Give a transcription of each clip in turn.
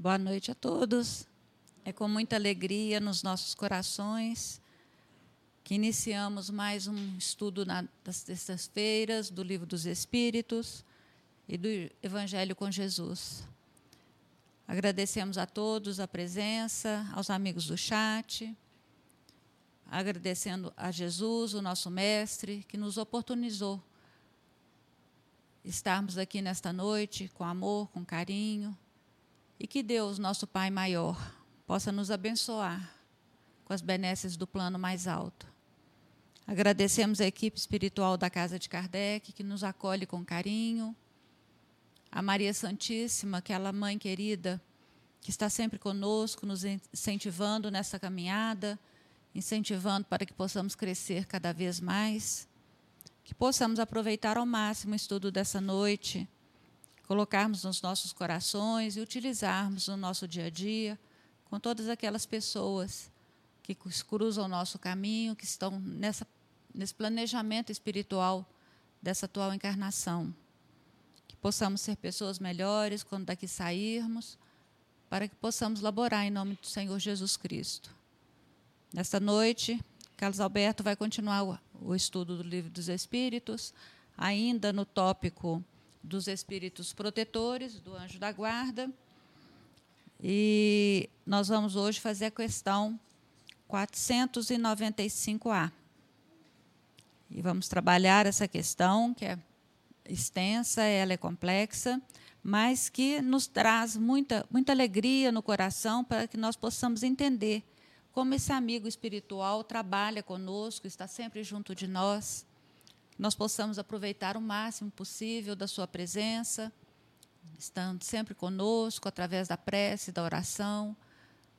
Boa noite a todos. É com muita alegria nos nossos corações que iniciamos mais um estudo das terças-feiras do Livro dos Espíritos e do Evangelho com Jesus. Agradecemos a todos a presença, aos amigos do chat, agradecendo a Jesus, o nosso Mestre, que nos oportunizou estarmos aqui nesta noite com amor, com carinho e que Deus, nosso Pai maior, possa nos abençoar com as benesses do plano mais alto. Agradecemos a equipe espiritual da Casa de Kardec, que nos acolhe com carinho. A Maria Santíssima, aquela mãe querida, que está sempre conosco, nos incentivando nessa caminhada, incentivando para que possamos crescer cada vez mais. Que possamos aproveitar ao máximo o estudo dessa noite colocarmos nos nossos corações e utilizarmos no nosso dia a dia com todas aquelas pessoas que cruzam o nosso caminho, que estão nessa, nesse planejamento espiritual dessa atual encarnação. Que possamos ser pessoas melhores quando daqui sairmos, para que possamos laborar em nome do Senhor Jesus Cristo. Nesta noite, Carlos Alberto vai continuar o, estudo do Livro dos Espíritos, ainda no tópico dos espíritos protetores, do anjo da guarda. E nós vamos hoje fazer a questão 495A. E vamos trabalhar essa questão, que é extensa, ela é complexa, mas que nos traz muita, muita alegria no coração para que nós possamos entender como esse amigo espiritual trabalha conosco, está sempre junto de nós nós possamos aproveitar o máximo possível da Sua presença, estando sempre conosco através da prece, da oração,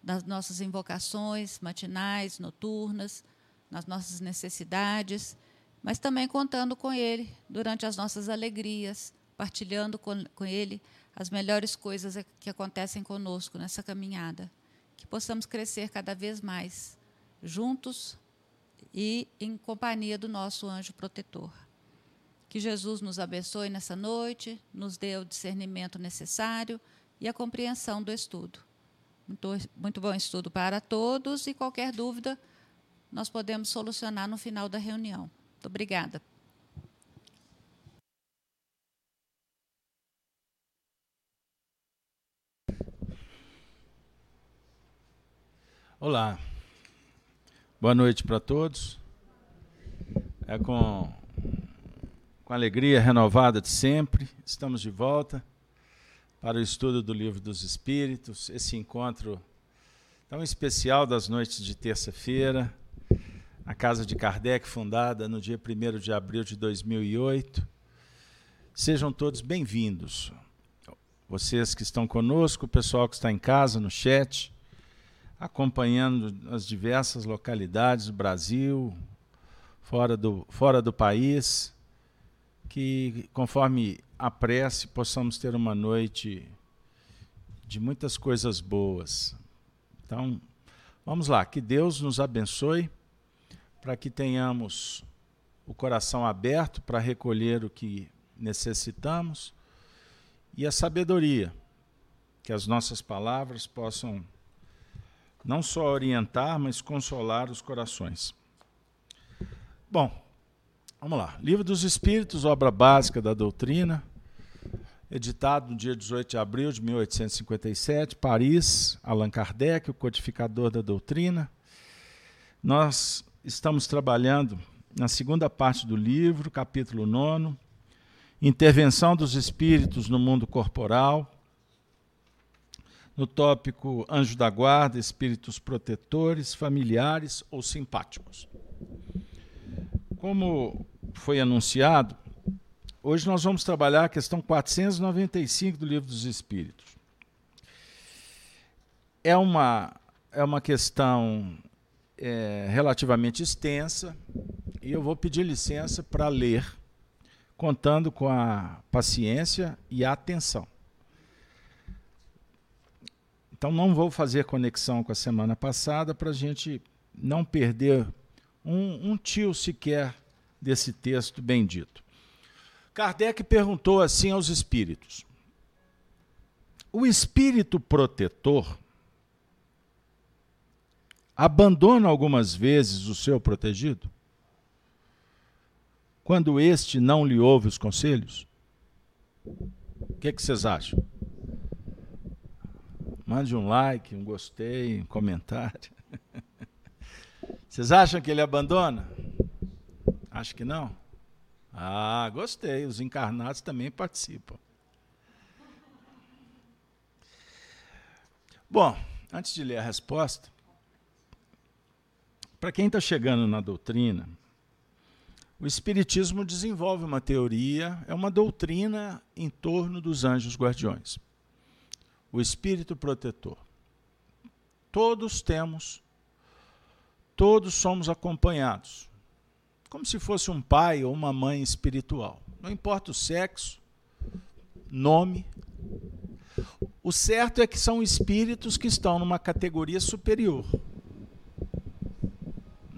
das nossas invocações matinais, noturnas, nas nossas necessidades, mas também contando com Ele durante as nossas alegrias, partilhando com, com Ele as melhores coisas que acontecem conosco nessa caminhada. Que possamos crescer cada vez mais, juntos e em companhia do nosso anjo protetor. Que Jesus nos abençoe nessa noite, nos dê o discernimento necessário e a compreensão do estudo. Muito, muito bom estudo para todos e qualquer dúvida nós podemos solucionar no final da reunião. Muito obrigada. Olá. Boa noite para todos. É com, com alegria renovada de sempre, estamos de volta para o estudo do Livro dos Espíritos, esse encontro tão especial das noites de terça-feira, a Casa de Kardec, fundada no dia 1 de abril de 2008. Sejam todos bem-vindos. Vocês que estão conosco, o pessoal que está em casa, no chat, acompanhando as diversas localidades do Brasil, fora do, fora do país, que conforme a prece possamos ter uma noite de muitas coisas boas. Então, vamos lá, que Deus nos abençoe para que tenhamos o coração aberto para recolher o que necessitamos e a sabedoria, que as nossas palavras possam não só orientar, mas consolar os corações. Bom, vamos lá. Livro dos Espíritos, obra básica da doutrina, editado no dia 18 de abril de 1857, Paris, Allan Kardec, o codificador da doutrina. Nós estamos trabalhando na segunda parte do livro, capítulo 9, Intervenção dos Espíritos no Mundo Corporal, no tópico Anjo da Guarda, Espíritos Protetores, Familiares ou Simpáticos. Como foi anunciado, hoje nós vamos trabalhar a questão 495 do Livro dos Espíritos. É uma, é uma questão é, relativamente extensa e eu vou pedir licença para ler, contando com a paciência e a atenção. Então não vou fazer conexão com a semana passada para a gente não perder um, um tio sequer desse texto bendito. Kardec perguntou assim aos espíritos: o espírito protetor abandona algumas vezes o seu protegido? Quando este não lhe ouve os conselhos? O que, que vocês acham? Mande um like, um gostei, um comentário. Vocês acham que ele abandona? Acho que não. Ah, gostei. Os encarnados também participam. Bom, antes de ler a resposta, para quem está chegando na doutrina, o Espiritismo desenvolve uma teoria, é uma doutrina em torno dos anjos guardiões. O espírito protetor. Todos temos, todos somos acompanhados, como se fosse um pai ou uma mãe espiritual. Não importa o sexo, nome. O certo é que são espíritos que estão numa categoria superior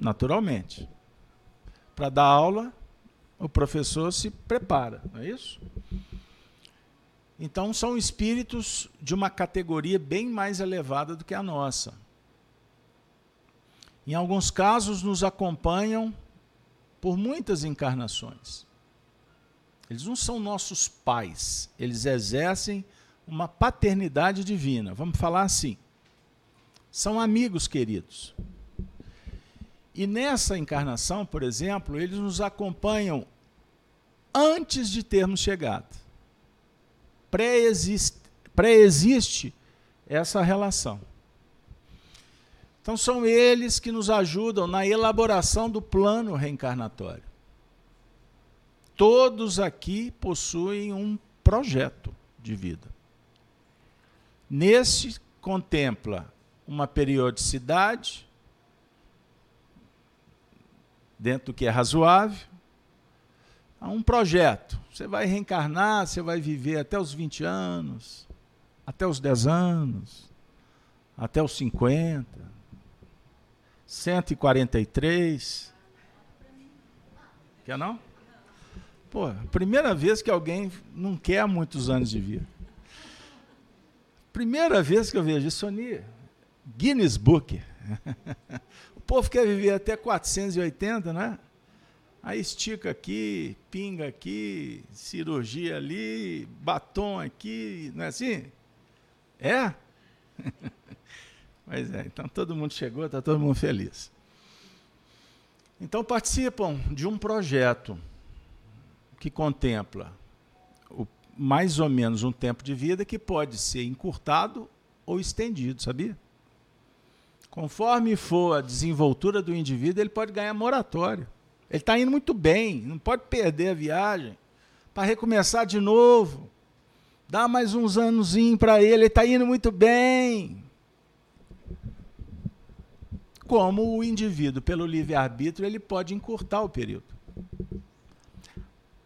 naturalmente. Para dar aula, o professor se prepara, não é isso? Então, são espíritos de uma categoria bem mais elevada do que a nossa. Em alguns casos, nos acompanham por muitas encarnações. Eles não são nossos pais, eles exercem uma paternidade divina, vamos falar assim. São amigos queridos. E nessa encarnação, por exemplo, eles nos acompanham antes de termos chegado. Pré-existe pré essa relação. Então, são eles que nos ajudam na elaboração do plano reencarnatório. Todos aqui possuem um projeto de vida. Nesse contempla uma periodicidade, dentro do que é razoável, a um projeto. Você vai reencarnar, você vai viver até os 20 anos, até os 10 anos, até os 50, 143. Quer não? Pô, primeira vez que alguém não quer muitos anos de vida. Primeira vez que eu vejo isso, Sony, Guinness Book. O povo quer viver até 480, né? Aí estica aqui, pinga aqui, cirurgia ali, batom aqui, não é assim? É? pois é, então todo mundo chegou, está todo mundo feliz. Então participam de um projeto que contempla o, mais ou menos um tempo de vida que pode ser encurtado ou estendido, sabia? Conforme for a desenvoltura do indivíduo, ele pode ganhar moratório. Ele está indo muito bem, não pode perder a viagem para recomeçar de novo. Dá mais uns anos para ele, ele está indo muito bem. Como o indivíduo, pelo livre-arbítrio, ele pode encurtar o período.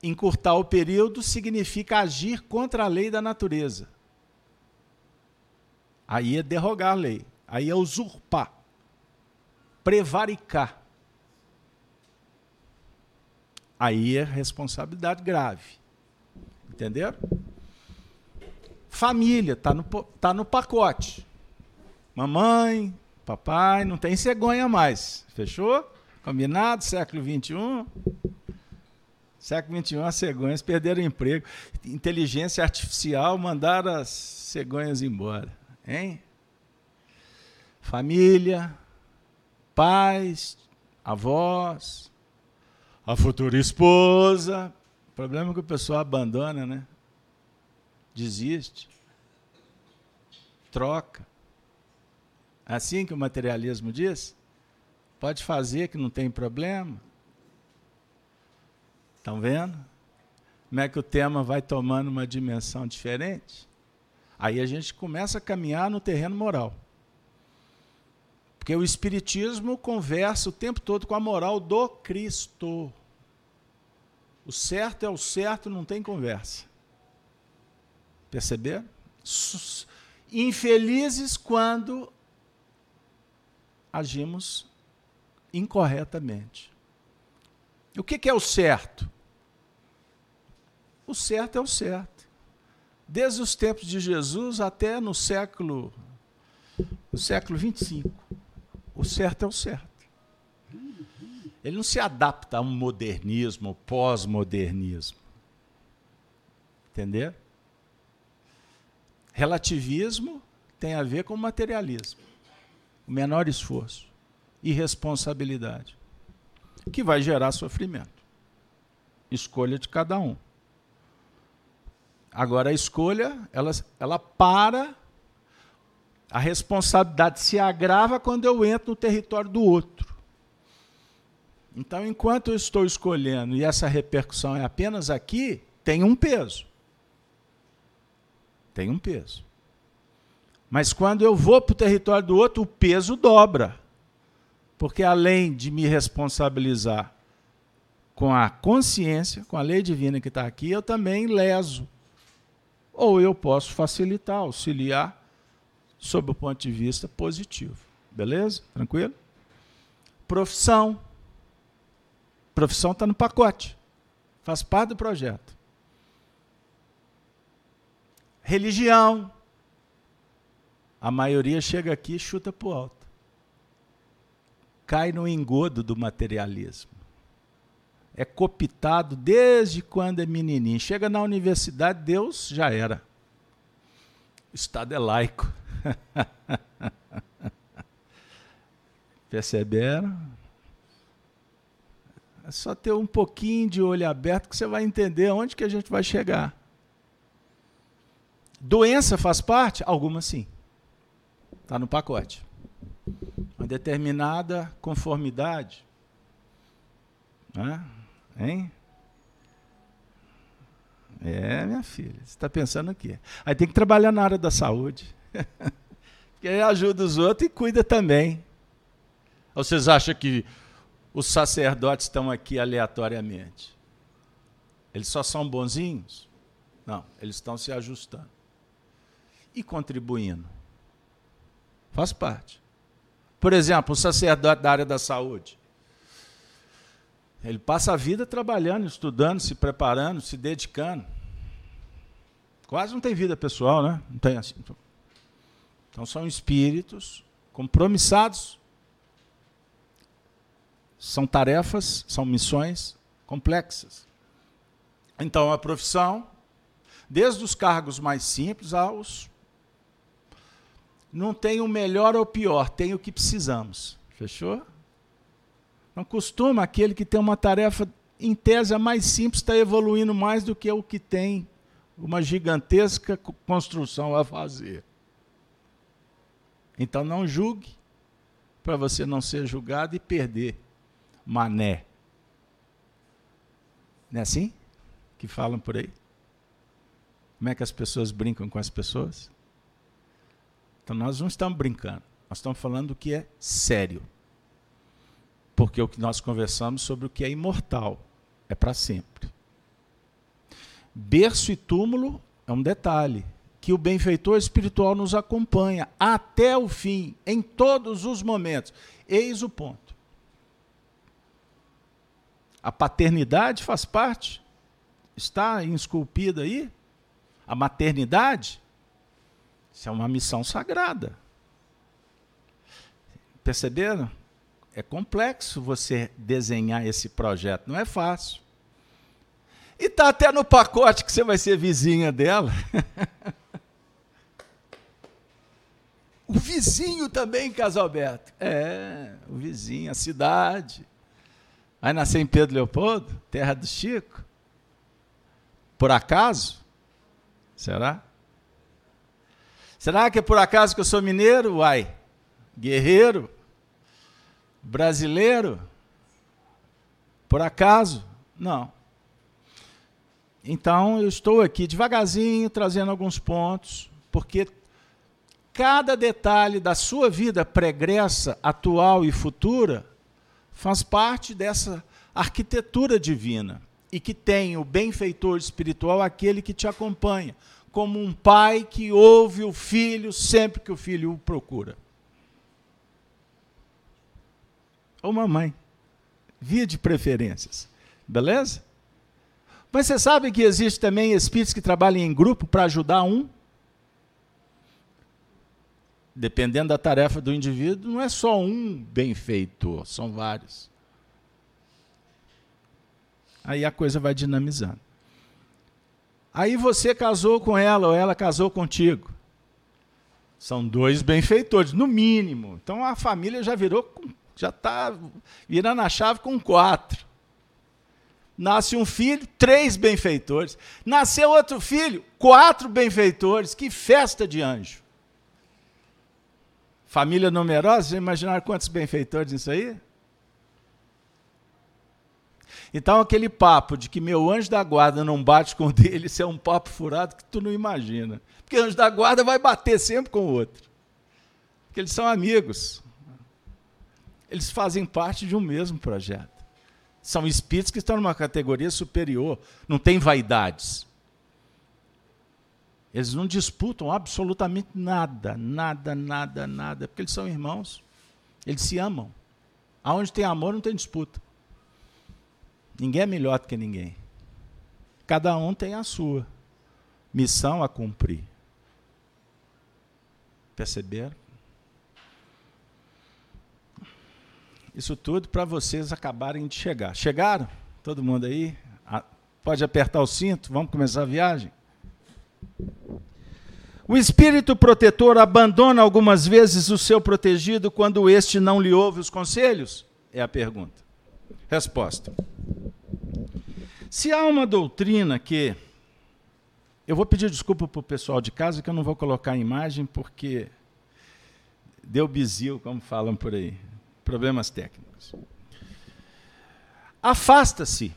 Encurtar o período significa agir contra a lei da natureza. Aí é derrogar a lei. Aí é usurpar, prevaricar. Aí é responsabilidade grave. Entenderam? Família, está no, tá no pacote. Mamãe, papai, não tem cegonha mais. Fechou? Combinado? Século XXI? Século XXI, as cegonhas perderam emprego. Inteligência artificial mandaram as cegonhas embora. Hein? família, pais, avós, a futura esposa. O problema é que o pessoal abandona, né? Desiste. Troca. Assim que o materialismo diz? Pode fazer que não tem problema. Estão vendo? Como é que o tema vai tomando uma dimensão diferente? Aí a gente começa a caminhar no terreno moral. Porque o Espiritismo conversa o tempo todo com a moral do Cristo. O certo é o certo, não tem conversa. Perceber? Infelizes quando agimos incorretamente. O que é o certo? O certo é o certo. desde os tempos de Jesus até no século no século 25. O certo é o certo. Ele não se adapta a um modernismo, pós-modernismo. Entender? Relativismo tem a ver com materialismo. O menor esforço. Irresponsabilidade. Que vai gerar sofrimento. Escolha de cada um. Agora a escolha, ela, ela para, a responsabilidade se agrava quando eu entro no território do outro. Então, enquanto eu estou escolhendo e essa repercussão é apenas aqui, tem um peso. Tem um peso. Mas quando eu vou para o território do outro, o peso dobra. Porque além de me responsabilizar com a consciência, com a lei divina que está aqui, eu também leso. Ou eu posso facilitar, auxiliar, sob o ponto de vista positivo. Beleza? Tranquilo? Profissão. Profissão está no pacote. Faz parte do projeto. Religião. A maioria chega aqui e chuta para o alto. Cai no engodo do materialismo. É copitado desde quando é menininho. Chega na universidade, Deus já era. O Estado é laico. Perceberam? É só ter um pouquinho de olho aberto que você vai entender onde que a gente vai chegar. Doença faz parte? Alguma sim. Está no pacote. Uma determinada conformidade. Né? Hein? É, minha filha, você está pensando o quê? Aí tem que trabalhar na área da saúde. Aí ajuda os outros e cuida também. Ou vocês acham que os sacerdotes estão aqui aleatoriamente. Eles só são bonzinhos? Não, eles estão se ajustando e contribuindo. Faz parte. Por exemplo, o sacerdote da área da saúde. Ele passa a vida trabalhando, estudando, se preparando, se dedicando. Quase não tem vida pessoal, né? Não tem assim. Então são espíritos compromissados são tarefas, são missões complexas. Então, a profissão, desde os cargos mais simples aos. Não tem o melhor ou pior, tem o que precisamos. Fechou? Não costuma aquele que tem uma tarefa, em tese, a mais simples, está evoluindo mais do que o que tem uma gigantesca construção a fazer. Então, não julgue, para você não ser julgado e perder mané. Não é assim que falam por aí? Como é que as pessoas brincam com as pessoas? Então nós não estamos brincando, nós estamos falando do que é sério. Porque o que nós conversamos sobre o que é imortal, é para sempre. Berço e túmulo é um detalhe, que o benfeitor espiritual nos acompanha até o fim, em todos os momentos. Eis o ponto. A paternidade faz parte? Está esculpida aí? A maternidade? Isso é uma missão sagrada. Perceberam? É complexo você desenhar esse projeto, não é fácil. E está até no pacote que você vai ser vizinha dela. o vizinho também, Casalberto. É, o vizinho, a cidade. Vai nascer em Pedro Leopoldo, terra do Chico? Por acaso? Será? Será que é por acaso que eu sou mineiro? Uai, guerreiro, brasileiro? Por acaso? Não. Então, eu estou aqui devagarzinho trazendo alguns pontos, porque cada detalhe da sua vida pregressa, atual e futura faz parte dessa arquitetura divina e que tem o benfeitor espiritual, aquele que te acompanha, como um pai que ouve o filho sempre que o filho o procura. Ou mamãe, via de preferências, beleza? Mas você sabe que existe também espíritos que trabalham em grupo para ajudar um? Dependendo da tarefa do indivíduo, não é só um benfeitor, são vários. Aí a coisa vai dinamizando. Aí você casou com ela ou ela casou contigo. São dois benfeitores, no mínimo. Então a família já virou, já está virando a chave com quatro. Nasce um filho, três benfeitores. Nasceu outro filho, quatro benfeitores. Que festa de anjo. Família numerosa, já imaginaram quantos benfeitores nisso aí? Então, aquele papo de que meu anjo da guarda não bate com o dele, isso é um papo furado que tu não imagina. Porque anjo da guarda vai bater sempre com o outro. Porque eles são amigos. Eles fazem parte de um mesmo projeto. São espíritos que estão numa categoria superior, não tem vaidades. Eles não disputam absolutamente nada, nada, nada, nada, porque eles são irmãos. Eles se amam. Aonde tem amor não tem disputa. Ninguém é melhor do que ninguém. Cada um tem a sua missão a cumprir. Perceberam? Isso tudo para vocês acabarem de chegar. Chegaram? Todo mundo aí? Pode apertar o cinto? Vamos começar a viagem? O espírito protetor abandona algumas vezes o seu protegido quando este não lhe ouve os conselhos? É a pergunta. Resposta. Se há uma doutrina que. Eu vou pedir desculpa para o pessoal de casa que eu não vou colocar a imagem porque deu bizil, como falam por aí problemas técnicos. Afasta-se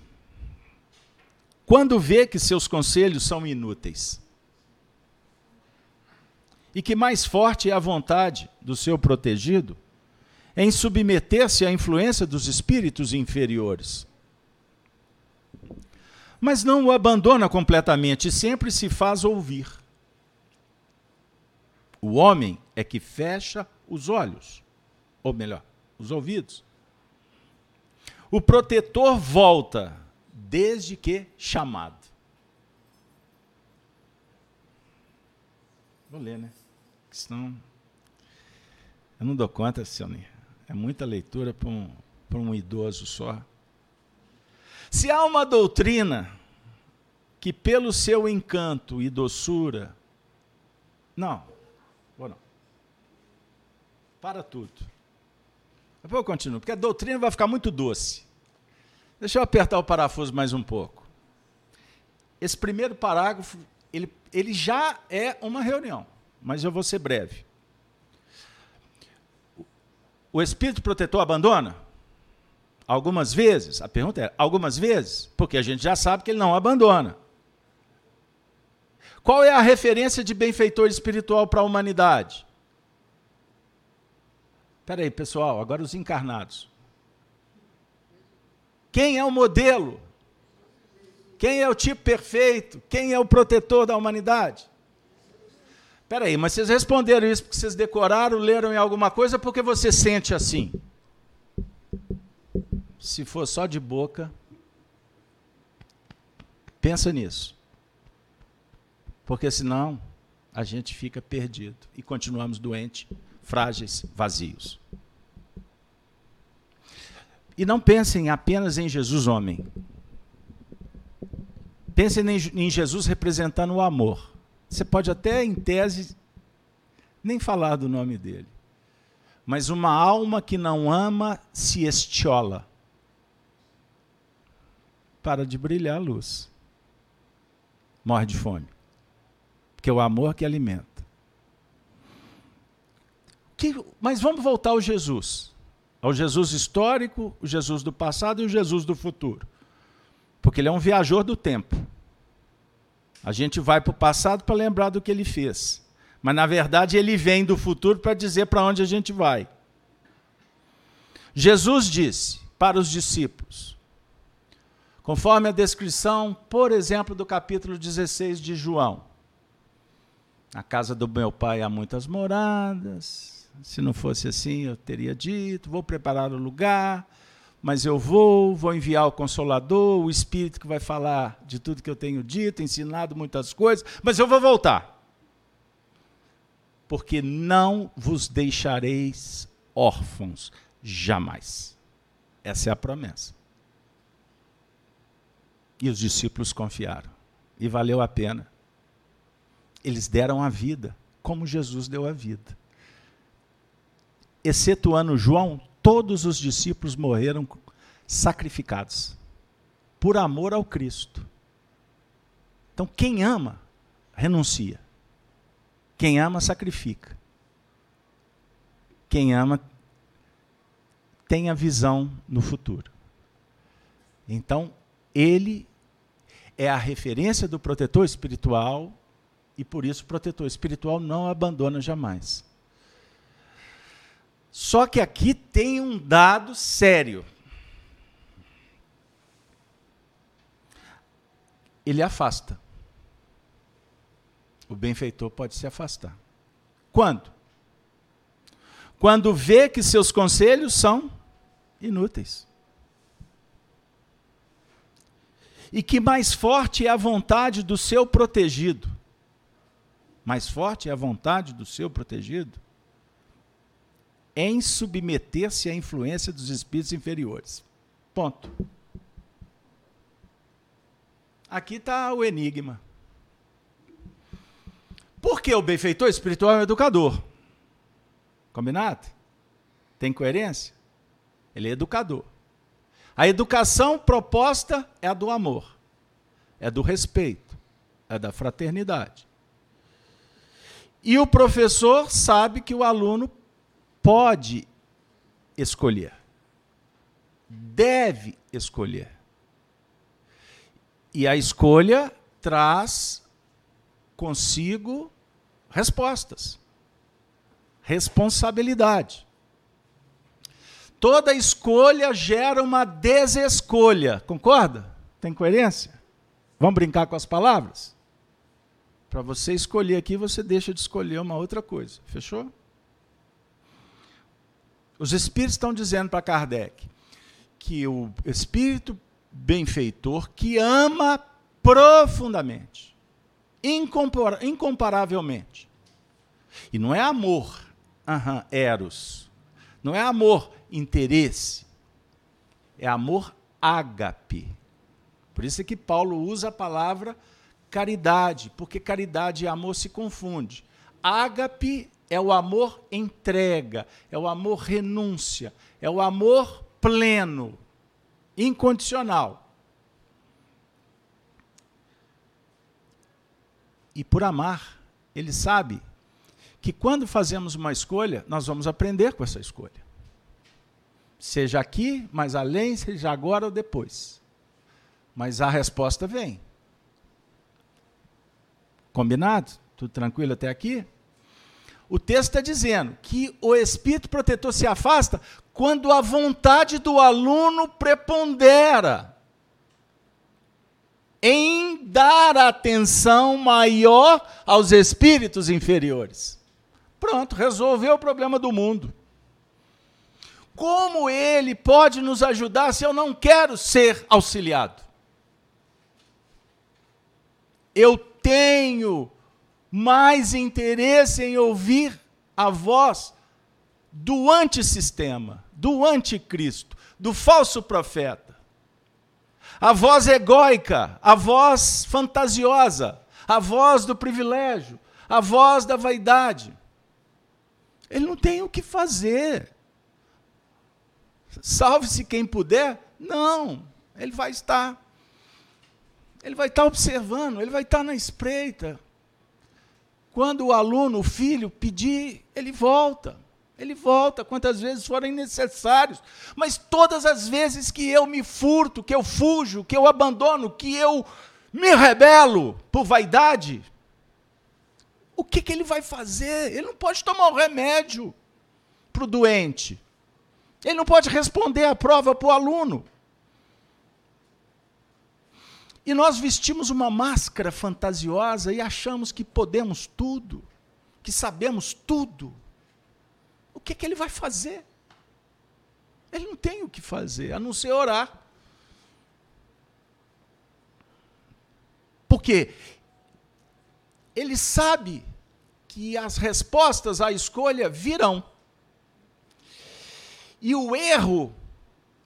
quando vê que seus conselhos são inúteis. E que mais forte é a vontade do seu protegido em submeter-se à influência dos espíritos inferiores. Mas não o abandona completamente, sempre se faz ouvir. O homem é que fecha os olhos, ou melhor, os ouvidos. O protetor volta desde que chamado. Vou ler, né? Senão. Eu não dou conta, Sione. É muita leitura para um, um idoso só. Se há uma doutrina que, pelo seu encanto e doçura. Não, vou não. Para tudo. Depois eu continuo, porque a doutrina vai ficar muito doce. Deixa eu apertar o parafuso mais um pouco. Esse primeiro parágrafo, ele, ele já é uma reunião, mas eu vou ser breve. O espírito protetor abandona? Algumas vezes. A pergunta é: algumas vezes? Porque a gente já sabe que ele não abandona. Qual é a referência de benfeitor espiritual para a humanidade? Espera aí, pessoal, agora os encarnados. Quem é o modelo? Quem é o tipo perfeito? Quem é o protetor da humanidade? Espera aí, mas vocês responderam isso porque vocês decoraram, leram em alguma coisa, porque você sente assim? Se for só de boca, pensa nisso. Porque senão a gente fica perdido e continuamos doentes frágeis, vazios. E não pensem apenas em Jesus homem. Pensem em Jesus representando o amor. Você pode até, em tese, nem falar do nome dele. Mas uma alma que não ama se estiola. Para de brilhar a luz. Morre de fome. Porque é o amor que alimenta. Que, mas vamos voltar ao Jesus. Ao Jesus histórico, o Jesus do passado e o Jesus do futuro. Porque ele é um viajor do tempo. A gente vai para o passado para lembrar do que ele fez. Mas, na verdade, ele vem do futuro para dizer para onde a gente vai. Jesus disse para os discípulos, conforme a descrição, por exemplo, do capítulo 16 de João: Na casa do meu pai há muitas moradas, se não fosse assim, eu teria dito: vou preparar o lugar, mas eu vou, vou enviar o Consolador, o Espírito que vai falar de tudo que eu tenho dito, ensinado muitas coisas, mas eu vou voltar. Porque não vos deixareis órfãos jamais. Essa é a promessa. E os discípulos confiaram. E valeu a pena. Eles deram a vida, como Jesus deu a vida. Excetuando João, todos os discípulos morreram sacrificados por amor ao Cristo. Então, quem ama, renuncia. Quem ama, sacrifica. Quem ama, tem a visão no futuro. Então, ele é a referência do protetor espiritual e por isso o protetor espiritual não abandona jamais. Só que aqui tem um dado sério. Ele afasta. O benfeitor pode se afastar. Quando? Quando vê que seus conselhos são inúteis. E que mais forte é a vontade do seu protegido. Mais forte é a vontade do seu protegido em submeter-se à influência dos espíritos inferiores. Ponto. Aqui está o enigma. Por que o benfeitor espiritual é um educador? Combinado? Tem coerência? Ele é educador. A educação proposta é a do amor, é do respeito, é da fraternidade. E o professor sabe que o aluno pode escolher, deve escolher. E a escolha traz consigo respostas, responsabilidade. Toda escolha gera uma desescolha. Concorda? Tem coerência? Vamos brincar com as palavras? Para você escolher aqui, você deixa de escolher uma outra coisa. Fechou? Os espíritos estão dizendo para Kardec que o espírito benfeitor que ama profundamente, incomparavelmente. E não é amor, uhum, eros. Não é amor interesse. É amor ágape. Por isso é que Paulo usa a palavra caridade, porque caridade e amor se confunde. Ágape é o amor entrega, é o amor renúncia, é o amor pleno, incondicional. E por amar, ele sabe que quando fazemos uma escolha, nós vamos aprender com essa escolha. Seja aqui, mais além, seja agora ou depois. Mas a resposta vem. Combinado? Tudo tranquilo até aqui? O texto está dizendo que o espírito protetor se afasta quando a vontade do aluno prepondera em dar atenção maior aos espíritos inferiores. Pronto, resolveu o problema do mundo. Como ele pode nos ajudar se eu não quero ser auxiliado? Eu tenho mais interesse em ouvir a voz do antissistema, do anticristo, do falso profeta. A voz egóica, a voz fantasiosa, a voz do privilégio, a voz da vaidade. Ele não tem o que fazer. Salve-se quem puder? Não, ele vai estar. Ele vai estar observando, ele vai estar na espreita. Quando o aluno, o filho, pedir, ele volta. Ele volta quantas vezes forem necessários. Mas todas as vezes que eu me furto, que eu fujo, que eu abandono, que eu me rebelo por vaidade, o que, que ele vai fazer? Ele não pode tomar o um remédio para o doente. Ele não pode responder a prova para o aluno. E nós vestimos uma máscara fantasiosa e achamos que podemos tudo, que sabemos tudo. O que, que ele vai fazer? Ele não tem o que fazer, a não ser orar. Porque ele sabe que as respostas à escolha virão. E o erro,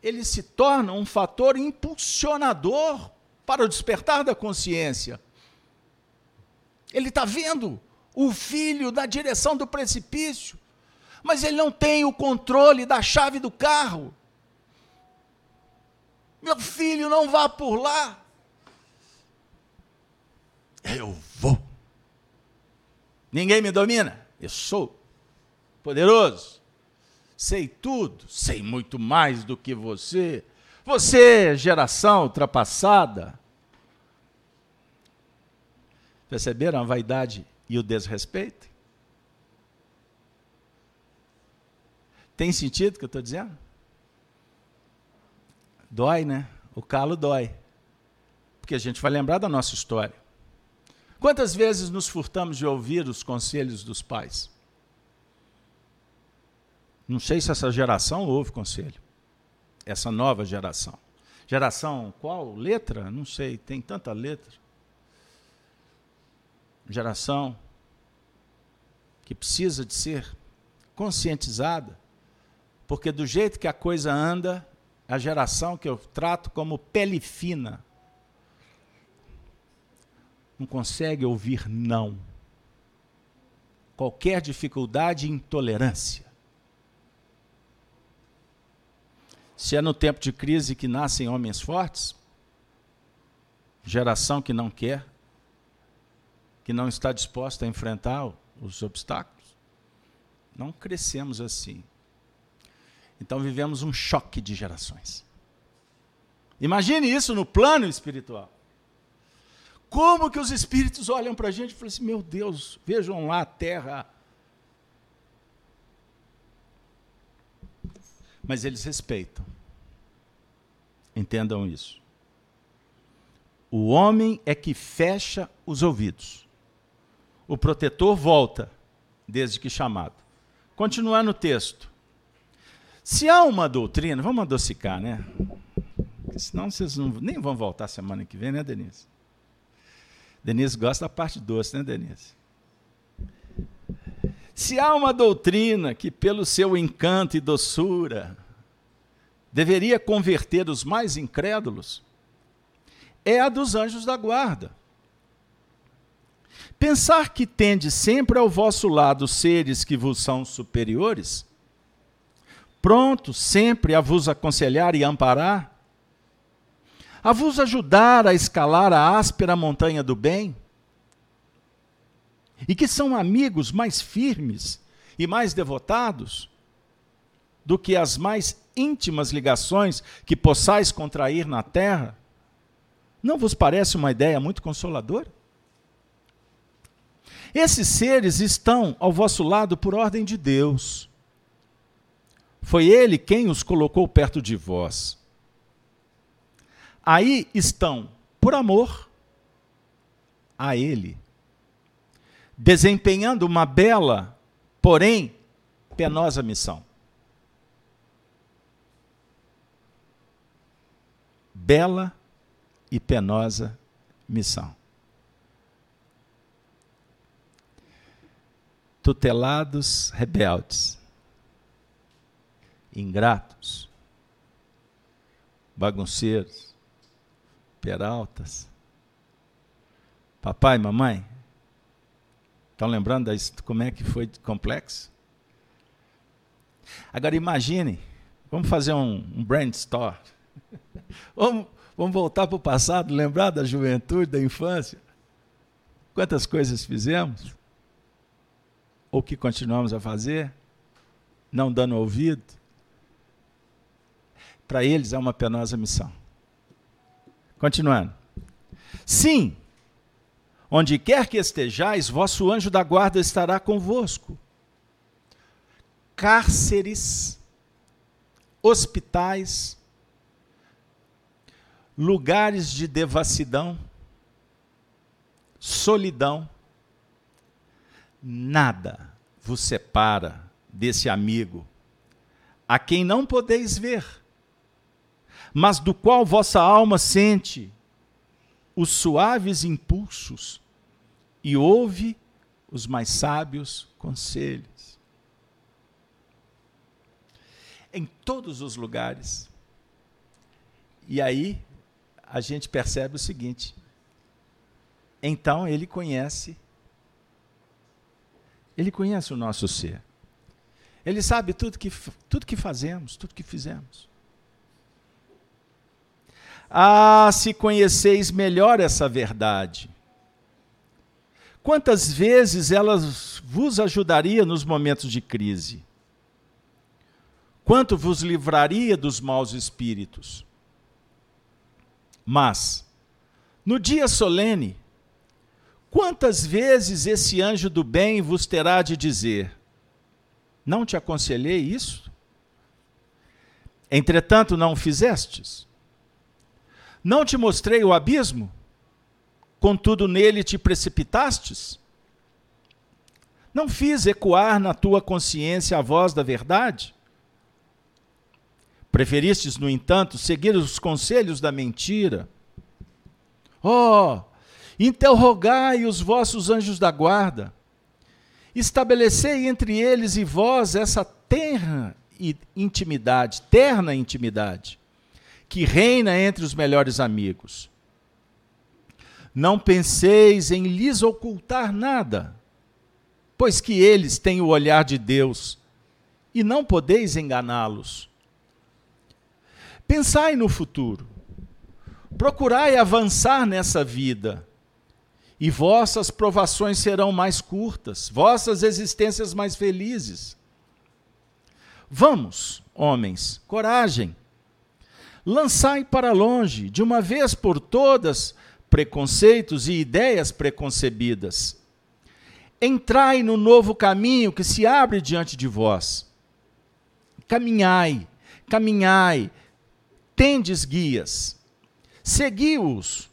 ele se torna um fator impulsionador para o despertar da consciência. Ele está vendo o filho na direção do precipício, mas ele não tem o controle da chave do carro. Meu filho, não vá por lá. Eu vou. Ninguém me domina. Eu sou poderoso. Sei tudo, sei muito mais do que você. Você, geração ultrapassada. Perceberam a vaidade e o desrespeito? Tem sentido o que eu estou dizendo? Dói, né? O calo dói. Porque a gente vai lembrar da nossa história. Quantas vezes nos furtamos de ouvir os conselhos dos pais? Não sei se essa geração ouve conselho. Essa nova geração. Geração qual? Letra? Não sei, tem tanta letra. Geração que precisa de ser conscientizada, porque do jeito que a coisa anda, a geração que eu trato como pele fina, não consegue ouvir não. Qualquer dificuldade e intolerância. Se é no tempo de crise que nascem homens fortes, geração que não quer, que não está disposta a enfrentar os obstáculos, não crescemos assim. Então vivemos um choque de gerações. Imagine isso no plano espiritual. Como que os espíritos olham para a gente e falam assim: meu Deus, vejam lá a terra. Mas eles respeitam. Entendam isso. O homem é que fecha os ouvidos. O protetor volta, desde que chamado. Continuar no texto. Se há uma doutrina, vamos adocicar, né? Senão vocês não, nem vão voltar semana que vem, né, Denise? Denise gosta da parte doce, né, Denise? Se há uma doutrina que, pelo seu encanto e doçura, deveria converter os mais incrédulos, é a dos anjos da guarda. Pensar que tende sempre ao vosso lado seres que vos são superiores, prontos sempre a vos aconselhar e amparar, a vos ajudar a escalar a áspera montanha do bem, e que são amigos mais firmes e mais devotados do que as mais íntimas ligações que possais contrair na terra, não vos parece uma ideia muito consoladora? Esses seres estão ao vosso lado por ordem de Deus. Foi Ele quem os colocou perto de vós. Aí estão, por amor a Ele, desempenhando uma bela, porém penosa missão. Bela e penosa missão. Tutelados rebeldes, ingratos, bagunceiros, Peraltas. Papai, mamãe, estão lembrando como é que foi complexo? Agora imagine, vamos fazer um, um brainstorm. vamos, vamos voltar para o passado, lembrar da juventude, da infância. Quantas coisas fizemos? Ou que continuamos a fazer? Não dando ouvido? Para eles é uma penosa missão. Continuando. Sim, onde quer que estejais, vosso anjo da guarda estará convosco. Cárceres, hospitais, lugares de devassidão, solidão, nada vos separa desse amigo, a quem não podeis ver, mas do qual vossa alma sente os suaves impulsos e ouve os mais sábios conselhos. Em todos os lugares. E aí a gente percebe o seguinte: então ele conhece, ele conhece o nosso ser. Ele sabe tudo que, tudo que fazemos, tudo que fizemos. Ah, se conheceis melhor essa verdade. Quantas vezes ela vos ajudaria nos momentos de crise? Quanto vos livraria dos maus espíritos? Mas, no dia solene, quantas vezes esse anjo do bem vos terá de dizer: Não te aconselhei isso? Entretanto, não o fizestes? Não te mostrei o abismo? Contudo, nele te precipitastes? Não fiz ecoar na tua consciência a voz da verdade? Preferistes, no entanto, seguir os conselhos da mentira. Oh, interrogai os vossos anjos da guarda, estabelecei entre eles e vós essa terra intimidade, terna intimidade, que reina entre os melhores amigos. Não penseis em lhes ocultar nada, pois que eles têm o olhar de Deus, e não podeis enganá-los. Pensai no futuro. Procurai avançar nessa vida. E vossas provações serão mais curtas, vossas existências mais felizes. Vamos, homens, coragem. Lançai para longe, de uma vez por todas, preconceitos e ideias preconcebidas. Entrai no novo caminho que se abre diante de vós. Caminhai, caminhai, tendes guias, segui-os.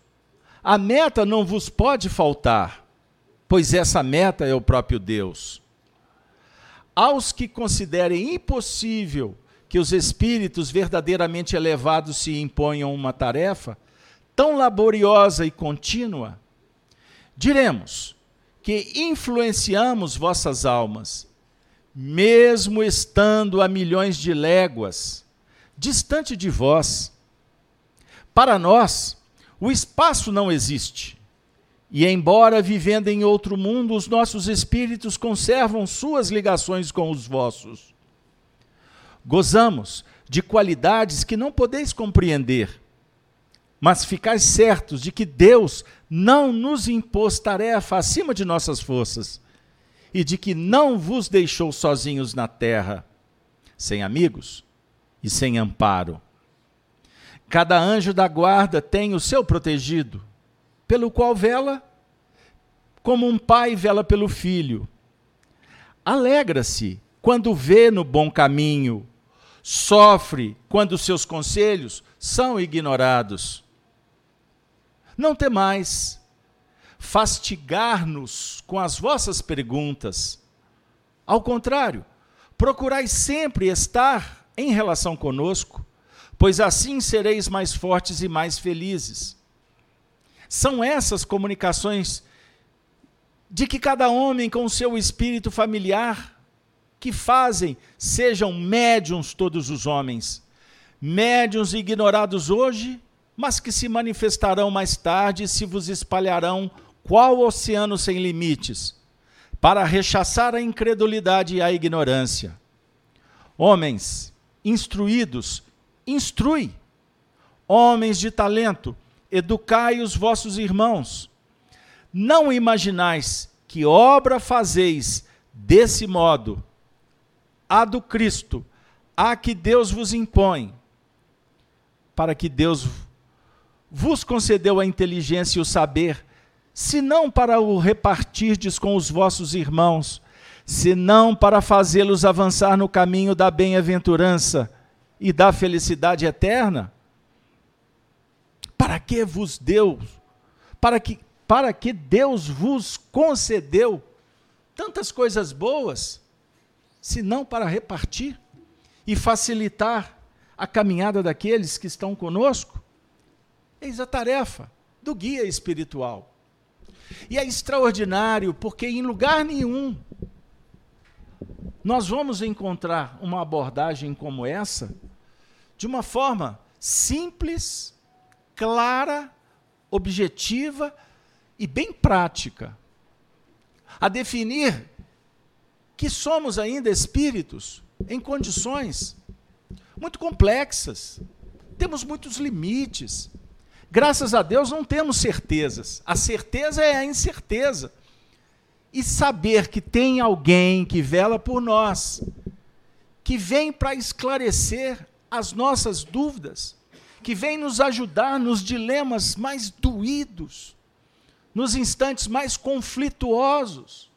A meta não vos pode faltar, pois essa meta é o próprio Deus. Aos que considerem impossível que os espíritos verdadeiramente elevados se imponham uma tarefa tão laboriosa e contínua, diremos que influenciamos vossas almas, mesmo estando a milhões de léguas distante de vós. Para nós, o espaço não existe. E, embora vivendo em outro mundo, os nossos espíritos conservam suas ligações com os vossos. Gozamos de qualidades que não podeis compreender, mas ficais certos de que Deus não nos impôs tarefa acima de nossas forças e de que não vos deixou sozinhos na terra, sem amigos, e sem amparo. Cada anjo da guarda tem o seu protegido, pelo qual vela, como um pai vela pelo filho. Alegra-se quando vê no bom caminho, sofre quando seus conselhos são ignorados. Não temais fastigar-nos com as vossas perguntas. Ao contrário, procurai sempre estar em relação conosco, pois assim sereis mais fortes e mais felizes. São essas comunicações de que cada homem com seu espírito familiar que fazem sejam médiums todos os homens, médiums ignorados hoje, mas que se manifestarão mais tarde e se vos espalharão qual oceano sem limites, para rechaçar a incredulidade e a ignorância. Homens, instruídos, instrui. Homens de talento, educai os vossos irmãos. Não imaginais que obra fazeis desse modo, a do Cristo, a que Deus vos impõe, para que Deus vos concedeu a inteligência e o saber, senão para o repartirdes com os vossos irmãos, senão para fazê-los avançar no caminho da bem-aventurança e da felicidade eterna? Para que vos deu? Para que, para que Deus vos concedeu tantas coisas boas, senão para repartir? e facilitar a caminhada daqueles que estão conosco? Eis a tarefa do guia espiritual. E é extraordinário porque em lugar nenhum nós vamos encontrar uma abordagem como essa de uma forma simples, clara, objetiva e bem prática a definir que somos ainda espíritos em condições muito complexas. Temos muitos limites. Graças a Deus não temos certezas. A certeza é a incerteza. E saber que tem alguém que vela por nós, que vem para esclarecer as nossas dúvidas, que vem nos ajudar nos dilemas mais doídos, nos instantes mais conflituosos.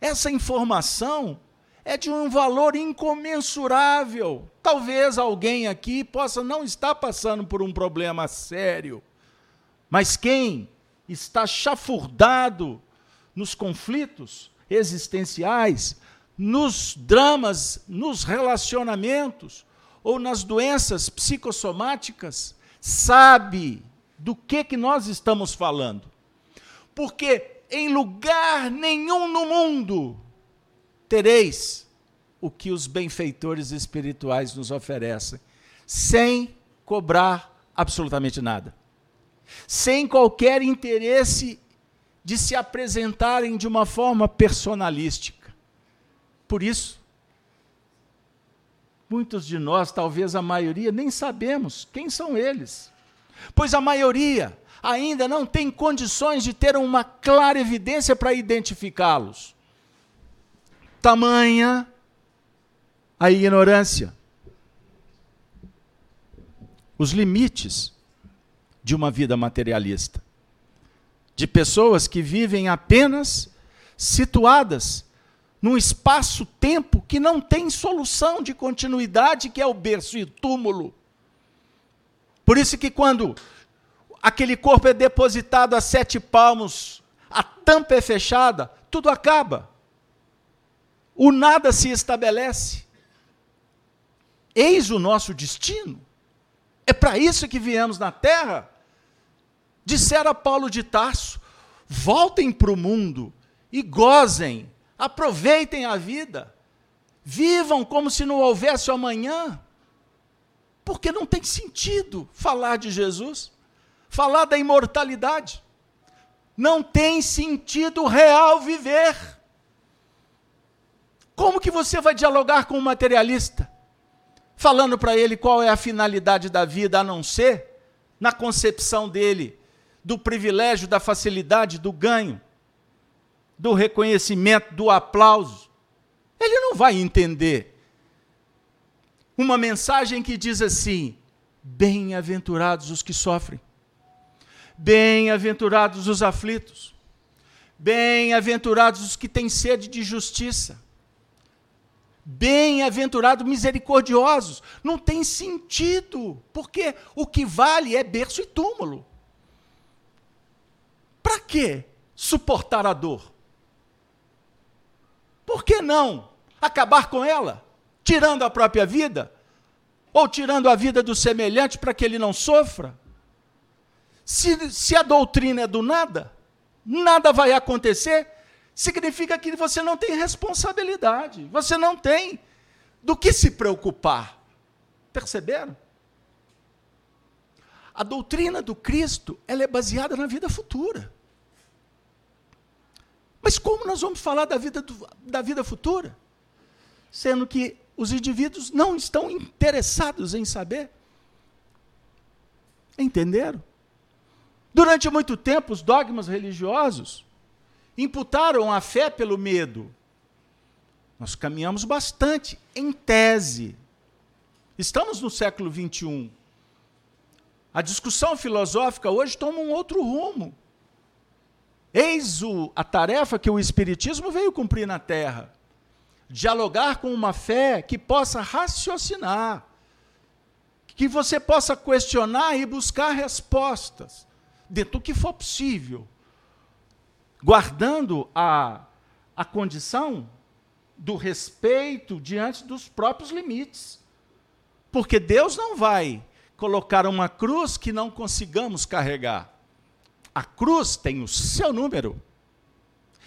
Essa informação é de um valor incomensurável. Talvez alguém aqui possa não estar passando por um problema sério, mas quem está chafurdado nos conflitos existenciais, nos dramas, nos relacionamentos ou nas doenças psicossomáticas, sabe do que, que nós estamos falando. Porque em lugar nenhum no mundo tereis o que os benfeitores espirituais nos oferecem, sem cobrar absolutamente nada. Sem qualquer interesse de se apresentarem de uma forma personalística. Por isso, muitos de nós, talvez a maioria, nem sabemos quem são eles pois a maioria ainda não tem condições de ter uma clara evidência para identificá-los. Tamanha a ignorância. Os limites de uma vida materialista. De pessoas que vivem apenas situadas num espaço-tempo que não tem solução de continuidade, que é o berço e túmulo por isso que quando aquele corpo é depositado a sete palmos, a tampa é fechada, tudo acaba. O nada se estabelece. Eis o nosso destino. É para isso que viemos na terra. Dissera Paulo de Tarso: voltem para o mundo e gozem, aproveitem a vida, vivam como se não houvesse amanhã. Porque não tem sentido falar de Jesus, falar da imortalidade. Não tem sentido real viver. Como que você vai dialogar com um materialista? Falando para ele qual é a finalidade da vida, a não ser, na concepção dele, do privilégio, da facilidade, do ganho, do reconhecimento, do aplauso. Ele não vai entender uma mensagem que diz assim: Bem-aventurados os que sofrem, bem-aventurados os aflitos, bem-aventurados os que têm sede de justiça, bem-aventurados misericordiosos. Não tem sentido, porque o que vale é berço e túmulo. Para que suportar a dor? Por que não acabar com ela? tirando a própria vida, ou tirando a vida do semelhante para que ele não sofra. Se, se a doutrina é do nada, nada vai acontecer, significa que você não tem responsabilidade, você não tem do que se preocupar. Perceberam? A doutrina do Cristo ela é baseada na vida futura. Mas como nós vamos falar da vida, do, da vida futura? Sendo que os indivíduos não estão interessados em saber. Entenderam? Durante muito tempo, os dogmas religiosos imputaram a fé pelo medo. Nós caminhamos bastante, em tese. Estamos no século XXI. A discussão filosófica hoje toma um outro rumo. Eis o, a tarefa que o Espiritismo veio cumprir na Terra dialogar com uma fé que possa raciocinar, que você possa questionar e buscar respostas, dentro do que for possível, guardando a, a condição do respeito diante dos próprios limites. Porque Deus não vai colocar uma cruz que não consigamos carregar. A cruz tem o seu número.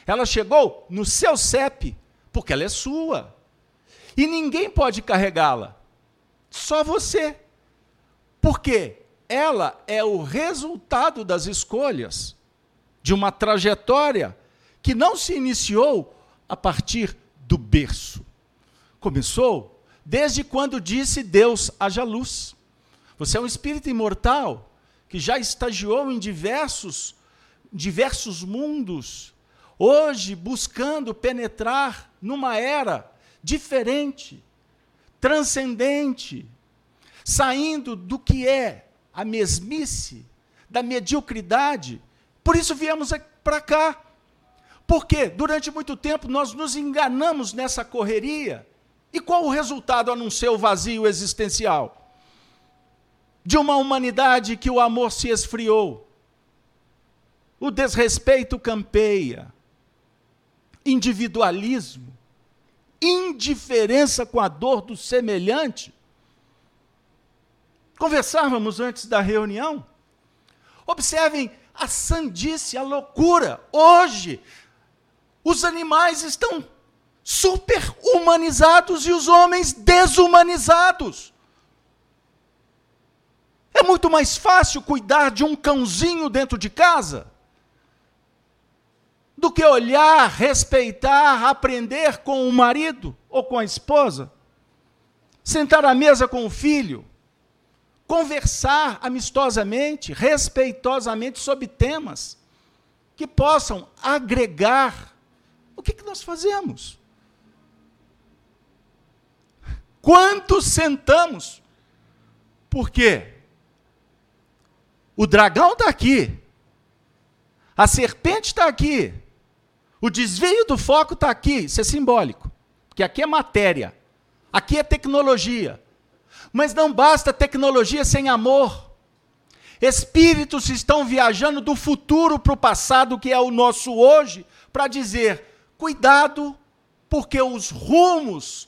Ela chegou no seu CEP, porque ela é sua. E ninguém pode carregá-la. Só você. Porque ela é o resultado das escolhas de uma trajetória que não se iniciou a partir do berço. Começou desde quando disse Deus haja luz. Você é um espírito imortal que já estagiou em diversos diversos mundos, hoje buscando penetrar numa era diferente, transcendente, saindo do que é a mesmice, da mediocridade. Por isso viemos para cá. Porque durante muito tempo nós nos enganamos nessa correria. E qual o resultado a não ser o vazio existencial? De uma humanidade que o amor se esfriou, o desrespeito campeia, individualismo, indiferença com a dor do semelhante. Conversávamos antes da reunião. Observem a sandice, a loucura. Hoje, os animais estão super humanizados e os homens desumanizados. É muito mais fácil cuidar de um cãozinho dentro de casa do que olhar, respeitar, aprender com o marido ou com a esposa, sentar à mesa com o filho, conversar amistosamente, respeitosamente sobre temas que possam agregar. O que, que nós fazemos? Quantos sentamos? Por quê? O dragão está aqui, a serpente está aqui, o desvio do foco está aqui, isso é simbólico, porque aqui é matéria, aqui é tecnologia. Mas não basta tecnologia sem amor. Espíritos estão viajando do futuro para o passado, que é o nosso hoje, para dizer: cuidado, porque os rumos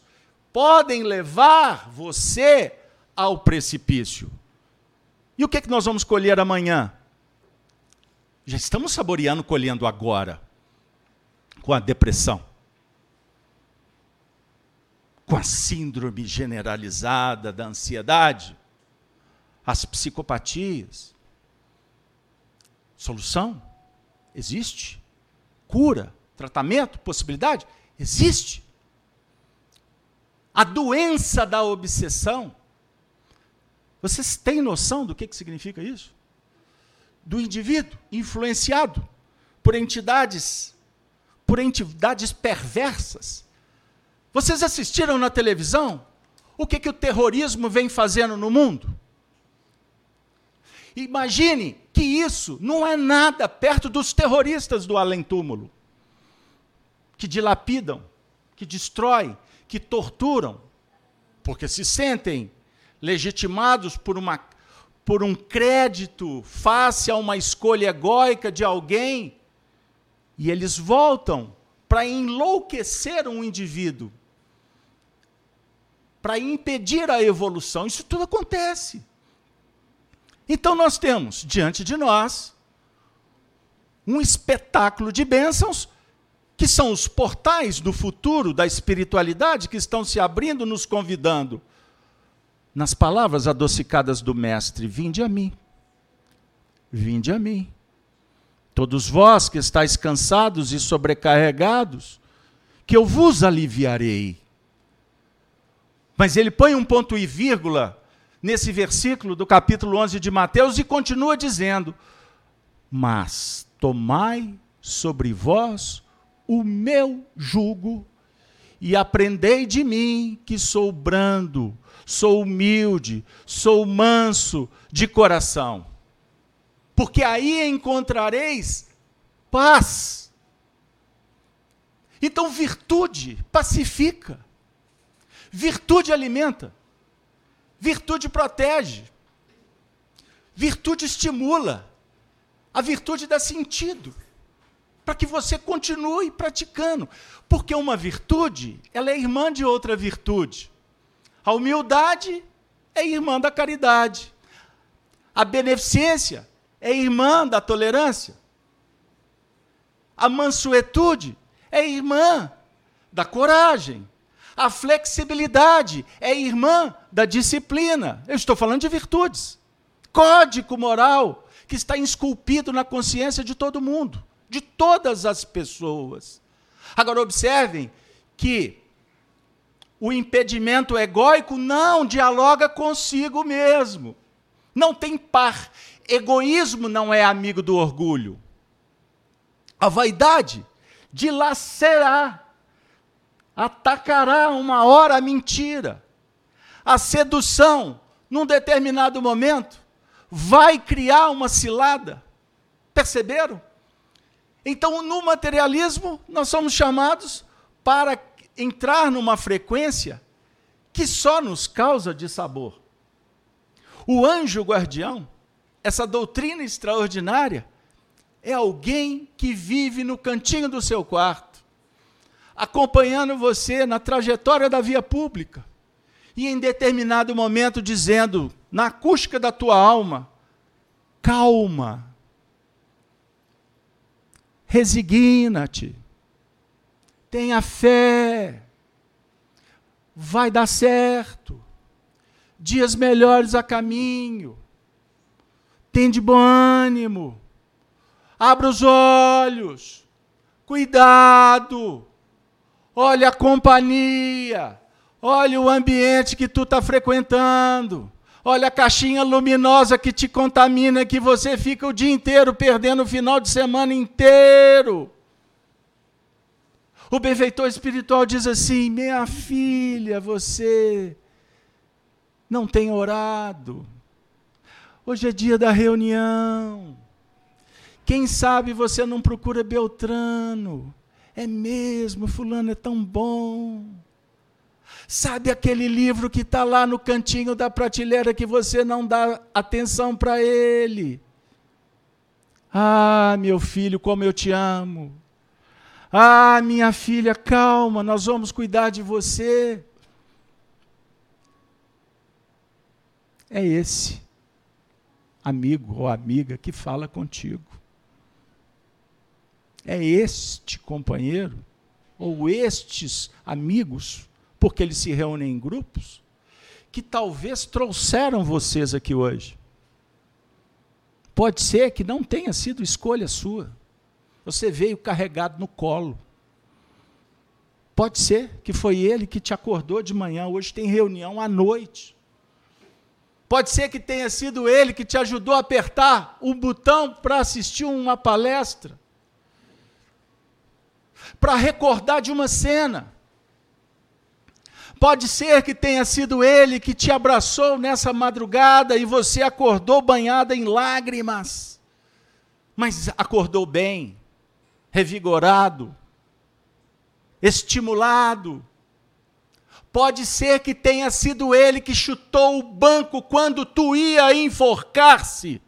podem levar você ao precipício. E o que, é que nós vamos colher amanhã? Já estamos saboreando, colhendo agora com a depressão, com a síndrome generalizada da ansiedade, as psicopatias. Solução? Existe. Cura, tratamento, possibilidade? Existe. A doença da obsessão. Vocês têm noção do que, que significa isso? Do indivíduo influenciado por entidades por entidades perversas. Vocês assistiram na televisão o que, que o terrorismo vem fazendo no mundo? Imagine que isso não é nada perto dos terroristas do além-túmulo, que dilapidam, que destroem, que torturam, porque se sentem legitimados por, uma, por um crédito face a uma escolha egóica de alguém e eles voltam para enlouquecer um indivíduo, para impedir a evolução. Isso tudo acontece. Então nós temos diante de nós um espetáculo de bênçãos que são os portais do futuro da espiritualidade que estão se abrindo, nos convidando. Nas palavras adocicadas do Mestre: Vinde a mim, vinde a mim. Todos vós que estáis cansados e sobrecarregados, que eu vos aliviarei. Mas ele põe um ponto e vírgula nesse versículo do capítulo 11 de Mateus e continua dizendo: Mas tomai sobre vós o meu jugo e aprendei de mim, que sou brando, sou humilde, sou manso de coração porque aí encontrareis paz. Então, virtude pacifica, virtude alimenta, virtude protege, virtude estimula, a virtude dá sentido. para que você continue praticando, porque uma virtude, ela é irmã de outra virtude. A humildade é irmã da caridade. A beneficência é irmã da tolerância. A mansuetude é irmã da coragem. A flexibilidade é irmã da disciplina. Eu estou falando de virtudes. Código moral que está esculpido na consciência de todo mundo, de todas as pessoas. Agora, observem que o impedimento egóico não dialoga consigo mesmo. Não tem par. Egoísmo não é amigo do orgulho. A vaidade dilacerá, atacará uma hora a mentira. A sedução, num determinado momento, vai criar uma cilada. Perceberam? Então, no materialismo, nós somos chamados para entrar numa frequência que só nos causa dissabor. O anjo guardião, essa doutrina extraordinária, é alguém que vive no cantinho do seu quarto, acompanhando você na trajetória da via pública, e em determinado momento dizendo, na acústica da tua alma: calma, resigna-te, tenha fé, vai dar certo, dias melhores a caminho, tem de bom ânimo, abra os olhos, cuidado, olha a companhia, olha o ambiente que tu está frequentando. Olha a caixinha luminosa que te contamina, que você fica o dia inteiro perdendo o final de semana inteiro. O benfeitor espiritual diz assim: Minha filha, você não tem orado. Hoje é dia da reunião. Quem sabe você não procura Beltrano? É mesmo, Fulano é tão bom. Sabe aquele livro que está lá no cantinho da prateleira que você não dá atenção para ele? Ah, meu filho, como eu te amo. Ah, minha filha, calma, nós vamos cuidar de você. É esse amigo ou amiga que fala contigo. É este companheiro ou estes amigos porque eles se reúnem em grupos, que talvez trouxeram vocês aqui hoje. Pode ser que não tenha sido escolha sua. Você veio carregado no colo. Pode ser que foi ele que te acordou de manhã, hoje tem reunião à noite. Pode ser que tenha sido ele que te ajudou a apertar o botão para assistir uma palestra. Para recordar de uma cena. Pode ser que tenha sido ele que te abraçou nessa madrugada e você acordou banhada em lágrimas, mas acordou bem, revigorado, estimulado. Pode ser que tenha sido ele que chutou o banco quando tu ia enforcar-se.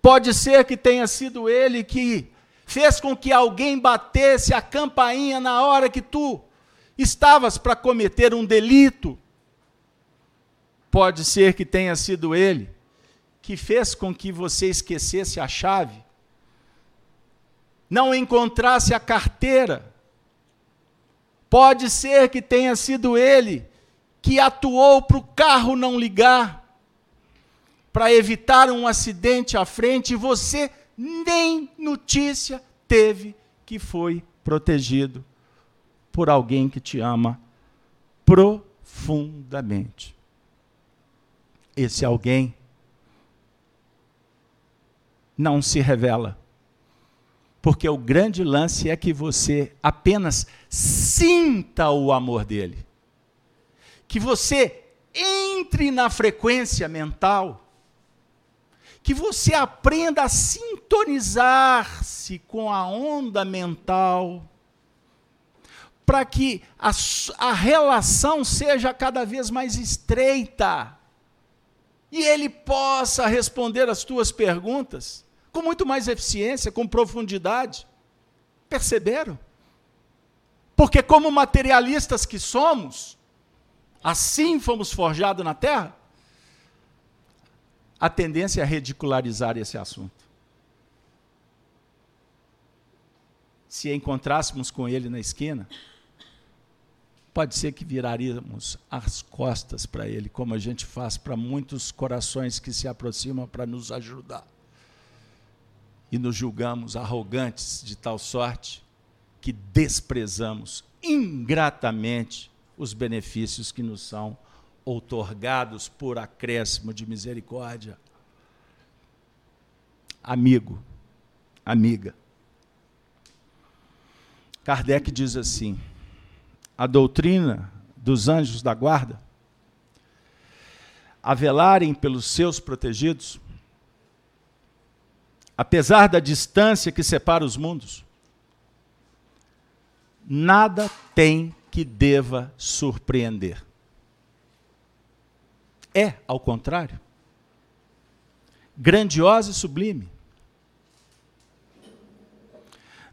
Pode ser que tenha sido ele que fez com que alguém batesse a campainha na hora que tu estavas para cometer um delito. Pode ser que tenha sido ele que fez com que você esquecesse a chave, não encontrasse a carteira. Pode ser que tenha sido ele que atuou para o carro não ligar, para evitar um acidente à frente, e você nem notícia teve que foi protegido por alguém que te ama profundamente. Esse alguém não se revela. Porque o grande lance é que você apenas sinta o amor dele. Que você entre na frequência mental. Que você aprenda a sintonizar-se com a onda mental para que a, a relação seja cada vez mais estreita e ele possa responder as tuas perguntas com muito mais eficiência, com profundidade. Perceberam? Porque, como materialistas que somos, assim fomos forjados na terra, a tendência é ridicularizar esse assunto. Se encontrássemos com ele na esquina, pode ser que viraríamos as costas para ele, como a gente faz para muitos corações que se aproximam para nos ajudar. E nos julgamos arrogantes de tal sorte que desprezamos ingratamente os benefícios que nos são outorgados por acréscimo de misericórdia. Amigo, amiga. Kardec diz assim: a doutrina dos anjos da guarda, a velarem pelos seus protegidos, apesar da distância que separa os mundos, nada tem que deva surpreender. É, ao contrário, grandiosa e sublime.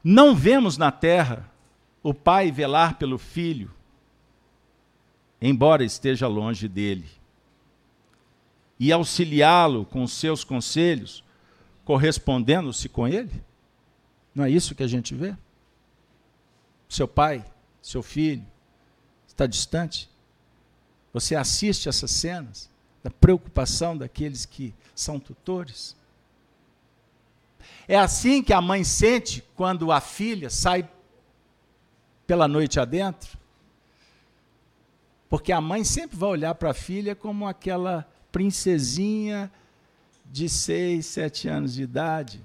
Não vemos na terra o pai velar pelo filho, embora esteja longe dele, e auxiliá-lo com seus conselhos, correspondendo-se com ele? Não é isso que a gente vê? seu pai, seu filho, está distante? Você assiste essas cenas da preocupação daqueles que são tutores? É assim que a mãe sente quando a filha sai pela noite adentro? Porque a mãe sempre vai olhar para a filha como aquela princesinha de seis, sete anos de idade.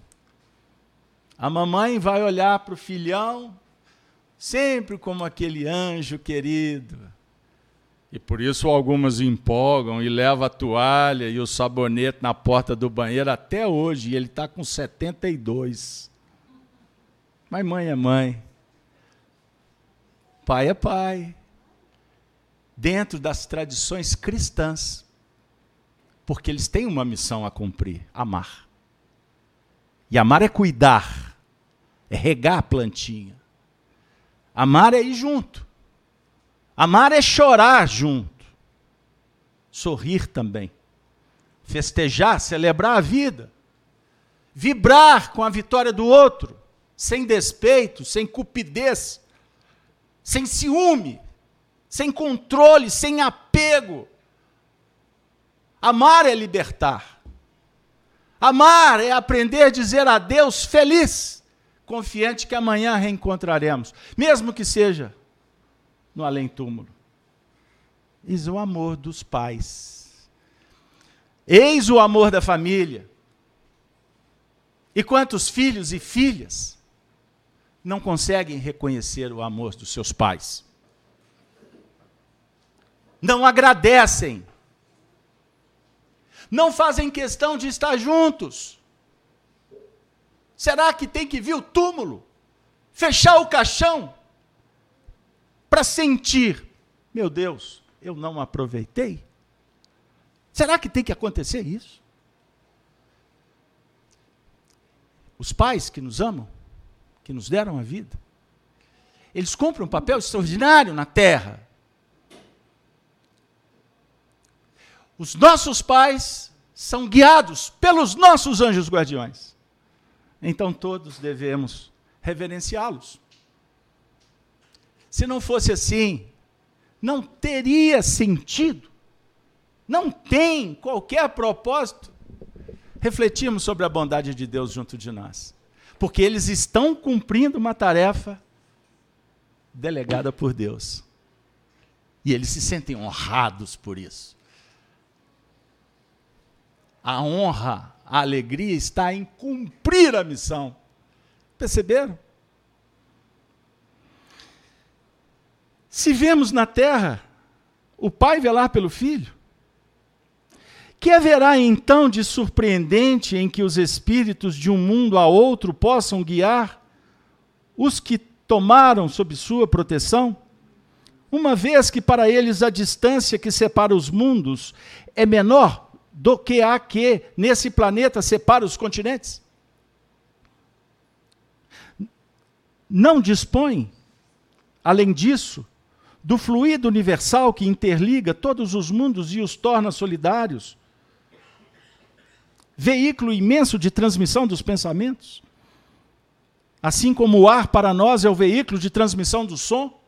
A mamãe vai olhar para o filhão sempre como aquele anjo querido. E por isso algumas empolgam e levam a toalha e o sabonete na porta do banheiro até hoje, e ele está com 72. Mas mãe é mãe. Pai é pai. Dentro das tradições cristãs. Porque eles têm uma missão a cumprir: amar. E amar é cuidar, é regar a plantinha. Amar é ir junto. Amar é chorar junto. Sorrir também. Festejar, celebrar a vida. Vibrar com a vitória do outro, sem despeito, sem cupidez, sem ciúme, sem controle, sem apego. Amar é libertar. Amar é aprender a dizer adeus feliz confiante que amanhã reencontraremos, mesmo que seja no além-túmulo. Eis o amor dos pais. Eis o amor da família. E quantos filhos e filhas não conseguem reconhecer o amor dos seus pais? Não agradecem. Não fazem questão de estar juntos. Será que tem que vir o túmulo? Fechar o caixão? Para sentir, meu Deus, eu não aproveitei? Será que tem que acontecer isso? Os pais que nos amam, que nos deram a vida, eles cumprem um papel extraordinário na terra. Os nossos pais são guiados pelos nossos anjos guardiões então todos devemos reverenciá-los. Se não fosse assim, não teria sentido, não tem qualquer propósito refletirmos sobre a bondade de Deus junto de nós, porque eles estão cumprindo uma tarefa delegada por Deus. E eles se sentem honrados por isso. A honra a alegria está em cumprir a missão. Perceberam? Se vemos na terra o pai velar pelo filho, que haverá então de surpreendente em que os espíritos de um mundo a outro possam guiar os que tomaram sob sua proteção? Uma vez que para eles a distância que separa os mundos é menor do que há que nesse planeta separa os continentes? Não dispõe, além disso, do fluido universal que interliga todos os mundos e os torna solidários, veículo imenso de transmissão dos pensamentos, assim como o ar para nós é o veículo de transmissão do som.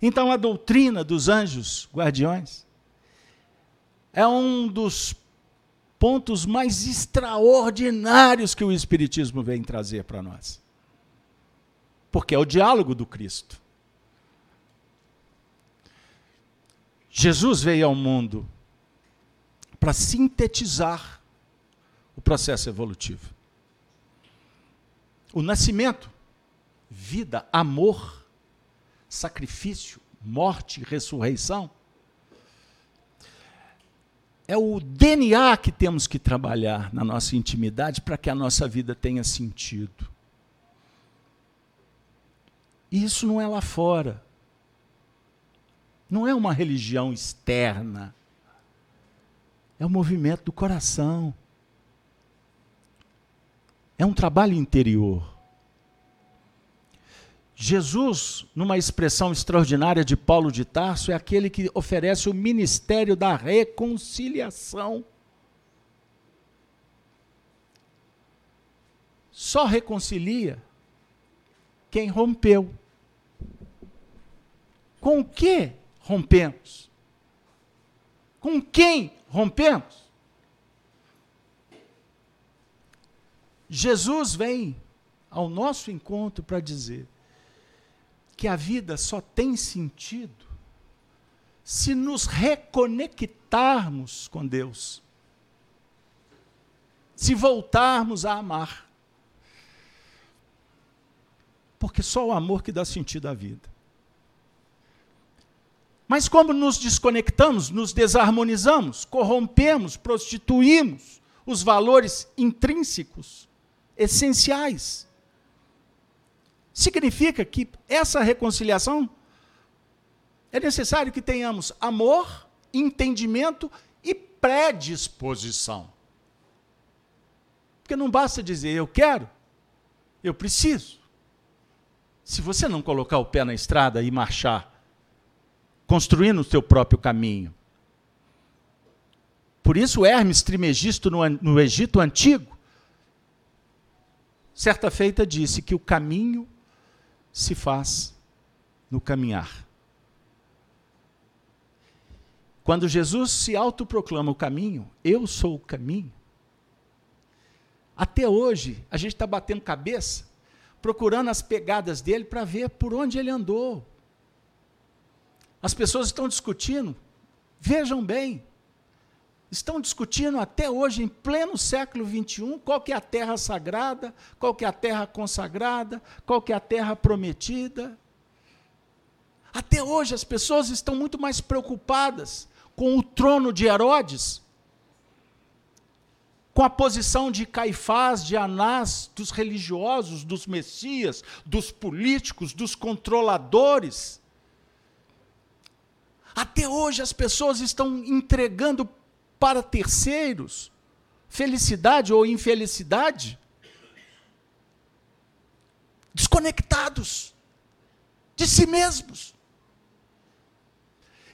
Então, a doutrina dos anjos guardiões é um dos pontos mais extraordinários que o Espiritismo vem trazer para nós. Porque é o diálogo do Cristo. Jesus veio ao mundo para sintetizar o processo evolutivo. O nascimento, vida, amor, sacrifício, morte, ressurreição, é o DNA que temos que trabalhar na nossa intimidade para que a nossa vida tenha sentido. E isso não é lá fora. Não é uma religião externa. É um movimento do coração. É um trabalho interior. Jesus, numa expressão extraordinária de Paulo de Tarso, é aquele que oferece o ministério da reconciliação. Só reconcilia quem rompeu. Com o que rompemos? Com quem rompemos? Jesus vem ao nosso encontro para dizer: que a vida só tem sentido se nos reconectarmos com Deus, se voltarmos a amar. Porque só o amor que dá sentido à vida. Mas como nos desconectamos, nos desarmonizamos, corrompemos, prostituímos os valores intrínsecos, essenciais significa que essa reconciliação é necessário que tenhamos amor, entendimento e predisposição. Porque não basta dizer eu quero, eu preciso. Se você não colocar o pé na estrada e marchar, construindo o seu próprio caminho. Por isso, Hermes Trimegisto, no, no Egito Antigo, certa feita disse que o caminho se faz no caminhar. Quando Jesus se autoproclama o caminho, eu sou o caminho. Até hoje, a gente está batendo cabeça, procurando as pegadas dele para ver por onde ele andou. As pessoas estão discutindo, vejam bem, estão discutindo até hoje, em pleno século XXI, qual que é a terra sagrada, qual que é a terra consagrada, qual que é a terra prometida. Até hoje as pessoas estão muito mais preocupadas com o trono de Herodes, com a posição de Caifás, de Anás, dos religiosos, dos messias, dos políticos, dos controladores. Até hoje as pessoas estão entregando para terceiros, felicidade ou infelicidade, desconectados de si mesmos.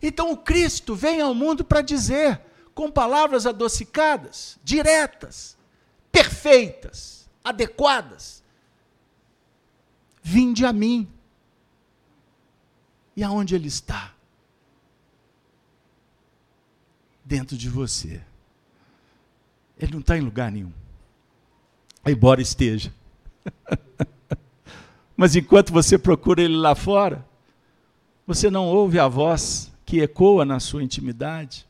Então o Cristo vem ao mundo para dizer, com palavras adocicadas, diretas, perfeitas, adequadas: Vinde a mim. E aonde ele está? Dentro de você. Ele não está em lugar nenhum. Embora esteja. Mas enquanto você procura ele lá fora, você não ouve a voz que ecoa na sua intimidade.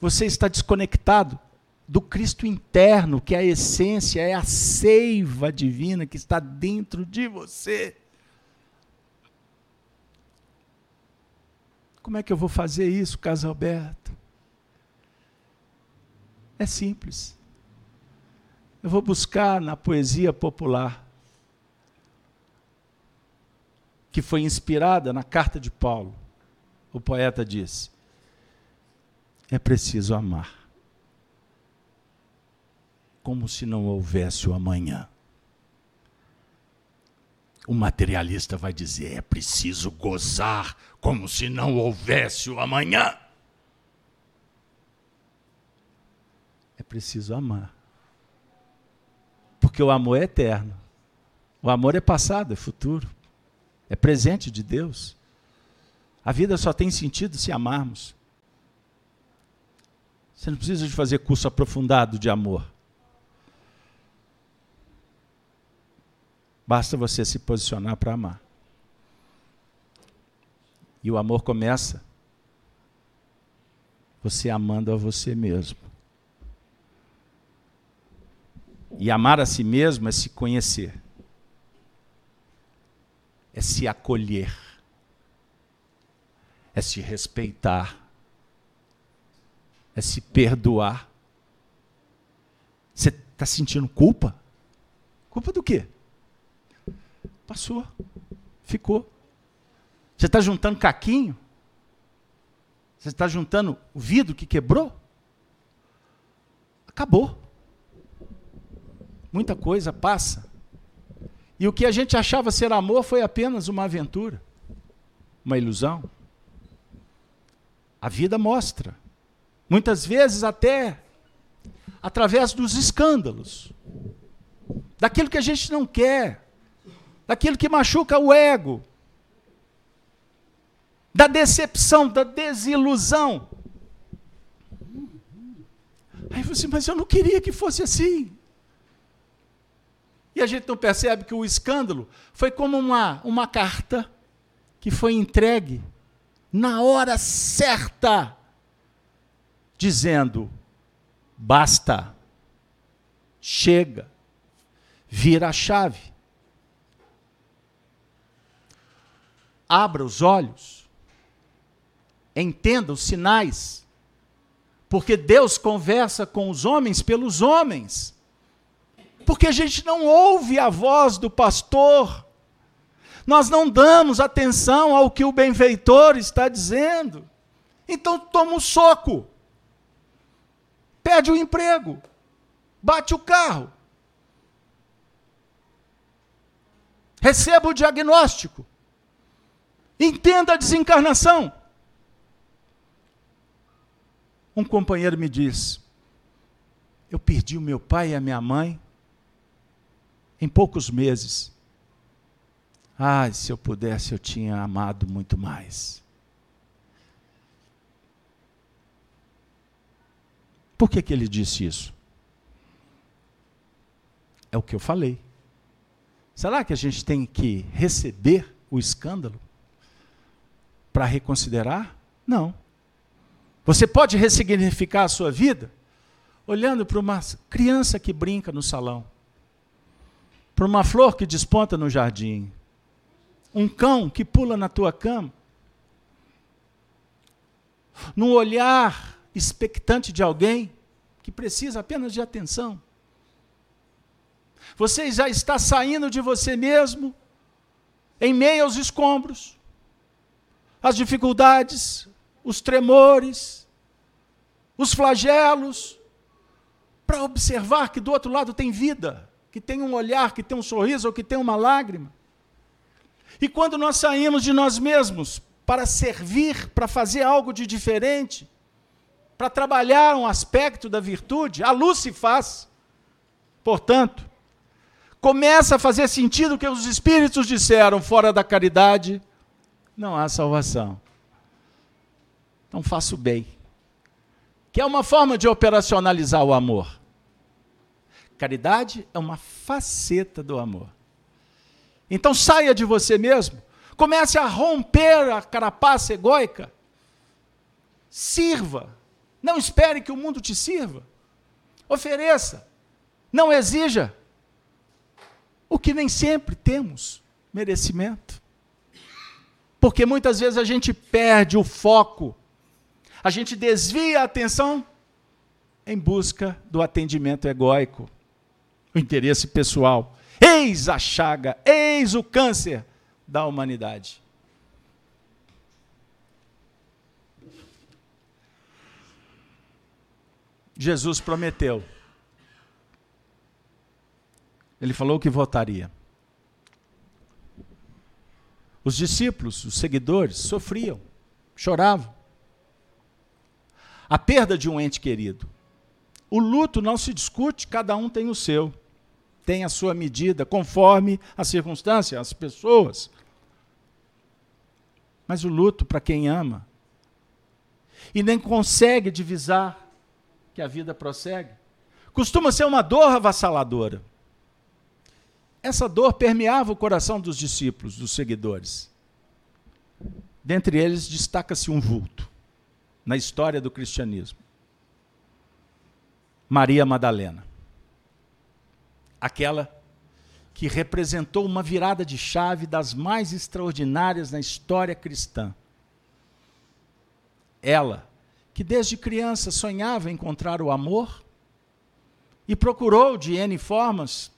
Você está desconectado do Cristo interno, que é a essência, é a seiva divina que está dentro de você. Como é que eu vou fazer isso, Casalberto? É simples. Eu vou buscar na poesia popular, que foi inspirada na carta de Paulo. O poeta disse: é preciso amar, como se não houvesse o amanhã. O materialista vai dizer: é preciso gozar como se não houvesse o amanhã. Preciso amar. Porque o amor é eterno. O amor é passado, é futuro. É presente de Deus. A vida só tem sentido se amarmos. Você não precisa de fazer curso aprofundado de amor. Basta você se posicionar para amar. E o amor começa você amando a você mesmo. E amar a si mesmo é se conhecer, é se acolher, é se respeitar, é se perdoar. Você está sentindo culpa? Culpa do quê? Passou, ficou. Você está juntando caquinho? Você está juntando o vidro que quebrou? Acabou. Muita coisa passa. E o que a gente achava ser amor foi apenas uma aventura, uma ilusão. A vida mostra. Muitas vezes até através dos escândalos. Daquilo que a gente não quer. Daquilo que machuca o ego da decepção, da desilusão. Aí você, mas eu não queria que fosse assim. E a gente não percebe que o escândalo foi como uma, uma carta que foi entregue na hora certa, dizendo: basta, chega, vira a chave. Abra os olhos entenda os sinais. Porque Deus conversa com os homens pelos homens. Porque a gente não ouve a voz do pastor. Nós não damos atenção ao que o benfeitor está dizendo. Então toma um soco. Perde o emprego. Bate o carro. Receba o diagnóstico. Entenda a desencarnação. Um companheiro me disse: Eu perdi o meu pai e a minha mãe em poucos meses. Ah, se eu pudesse, eu tinha amado muito mais. Por que, que ele disse isso? É o que eu falei. Será que a gente tem que receber o escândalo para reconsiderar? Não. Você pode ressignificar a sua vida olhando para uma criança que brinca no salão, para uma flor que desponta no jardim, um cão que pula na tua cama, num olhar expectante de alguém que precisa apenas de atenção. Você já está saindo de você mesmo em meio aos escombros, às dificuldades, os tremores, os flagelos, para observar que do outro lado tem vida, que tem um olhar, que tem um sorriso ou que tem uma lágrima. E quando nós saímos de nós mesmos para servir, para fazer algo de diferente, para trabalhar um aspecto da virtude, a luz se faz. Portanto, começa a fazer sentido o que os espíritos disseram: fora da caridade não há salvação. Então faço bem. Que é uma forma de operacionalizar o amor. Caridade é uma faceta do amor. Então saia de você mesmo, comece a romper a carapaça egóica. Sirva. Não espere que o mundo te sirva. Ofereça. Não exija. O que nem sempre temos merecimento. Porque muitas vezes a gente perde o foco a gente desvia a atenção em busca do atendimento egóico, o interesse pessoal. Eis a chaga, eis o câncer da humanidade. Jesus prometeu. Ele falou que votaria. Os discípulos, os seguidores, sofriam, choravam. A perda de um ente querido. O luto não se discute, cada um tem o seu, tem a sua medida, conforme a circunstância, as pessoas. Mas o luto, para quem ama, e nem consegue divisar que a vida prossegue, costuma ser uma dor avassaladora. Essa dor permeava o coração dos discípulos, dos seguidores. Dentre eles destaca-se um vulto na história do cristianismo. Maria Madalena. Aquela que representou uma virada de chave das mais extraordinárias na história cristã. Ela, que desde criança sonhava encontrar o amor e procurou de N formas,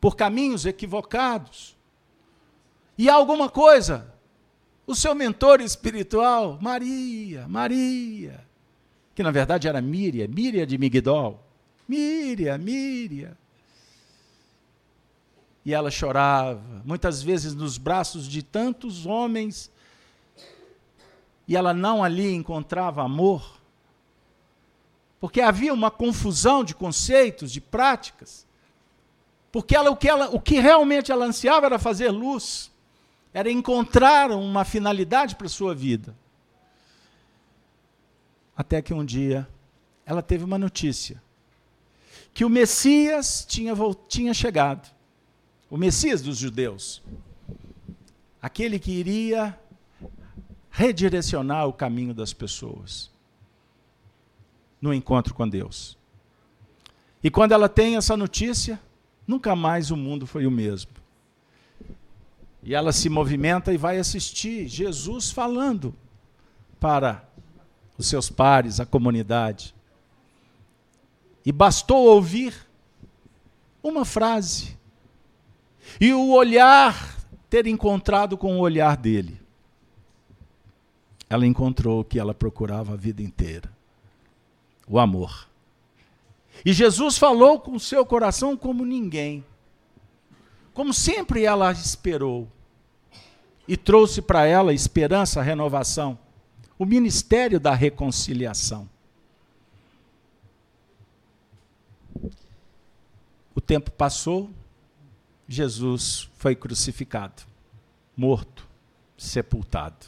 por caminhos equivocados. E alguma coisa, o seu mentor espiritual, Maria, Maria, que na verdade era Míria, Míria de Migdol. Míria, Míria. E ela chorava, muitas vezes nos braços de tantos homens, e ela não ali encontrava amor, porque havia uma confusão de conceitos, de práticas, porque ela, o, que ela, o que realmente ela ansiava era fazer luz, era encontrar uma finalidade para a sua vida. Até que um dia ela teve uma notícia: que o Messias tinha, tinha chegado. O Messias dos judeus. Aquele que iria redirecionar o caminho das pessoas no encontro com Deus. E quando ela tem essa notícia, nunca mais o mundo foi o mesmo. E ela se movimenta e vai assistir Jesus falando para os seus pares, a comunidade. E bastou ouvir uma frase. E o olhar ter encontrado com o olhar dele. Ela encontrou o que ela procurava a vida inteira: o amor. E Jesus falou com o seu coração como ninguém. Como sempre ela esperou. E trouxe para ela esperança, renovação o ministério da reconciliação. O tempo passou, Jesus foi crucificado, morto, sepultado.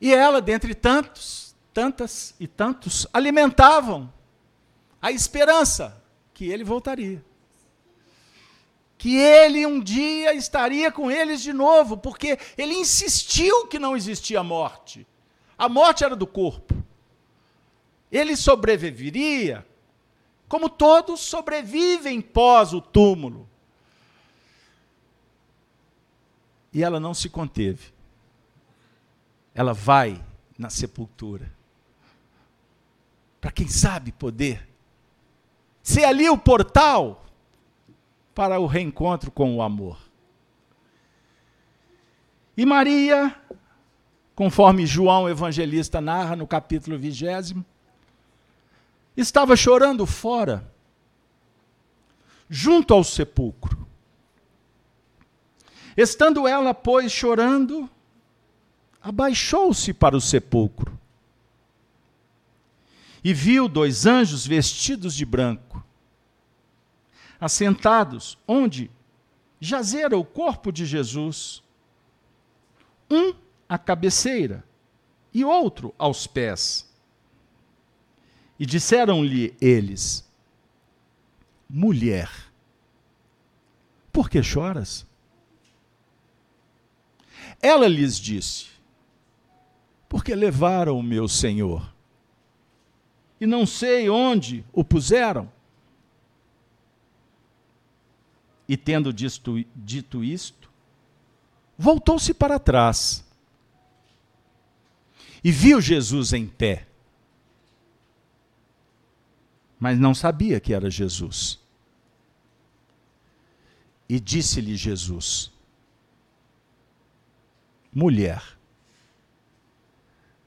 E ela, dentre tantos, tantas e tantos, alimentavam a esperança que ele voltaria que ele um dia estaria com eles de novo, porque ele insistiu que não existia morte. A morte era do corpo. Ele sobreviveria, como todos sobrevivem pós o túmulo. E ela não se conteve. Ela vai na sepultura. Para quem sabe poder ser ali o portal para o reencontro com o amor. E Maria, conforme João Evangelista narra no capítulo vigésimo, estava chorando fora, junto ao sepulcro. Estando ela, pois, chorando, abaixou-se para o sepulcro e viu dois anjos vestidos de branco assentados onde jazera o corpo de Jesus, um à cabeceira e outro aos pés. E disseram-lhe eles: Mulher, por que choras? Ela lhes disse: Porque levaram o meu senhor, e não sei onde o puseram. E tendo dito, dito isto, voltou-se para trás e viu Jesus em pé. Mas não sabia que era Jesus. E disse-lhe Jesus: Mulher,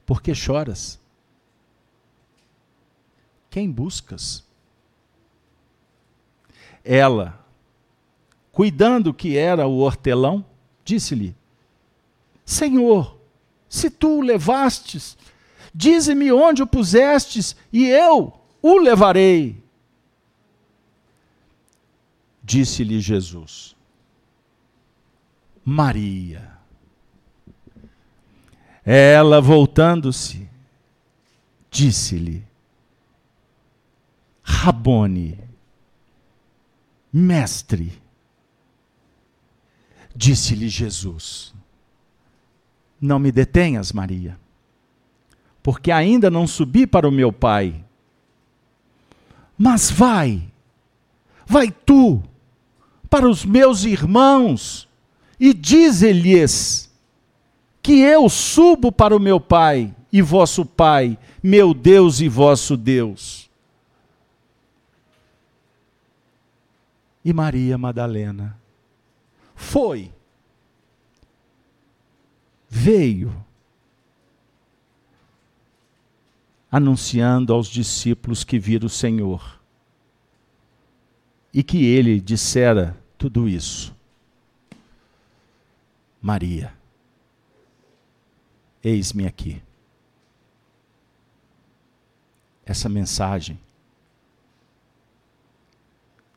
por que choras? Quem buscas? Ela, cuidando que era o hortelão, disse-lhe: Senhor, se tu o levastes, dize-me onde o pusestes, e eu o levarei. Disse-lhe Jesus: Maria. Ela, voltando-se, disse-lhe: Rabone, mestre. Disse-lhe Jesus: Não me detenhas, Maria, porque ainda não subi para o meu Pai. Mas vai, vai tu para os meus irmãos e dize-lhes que eu subo para o meu Pai e vosso Pai, meu Deus e vosso Deus. E Maria Madalena foi, veio, anunciando aos discípulos que viram o Senhor e que ele dissera tudo isso. Maria, eis-me aqui. Essa mensagem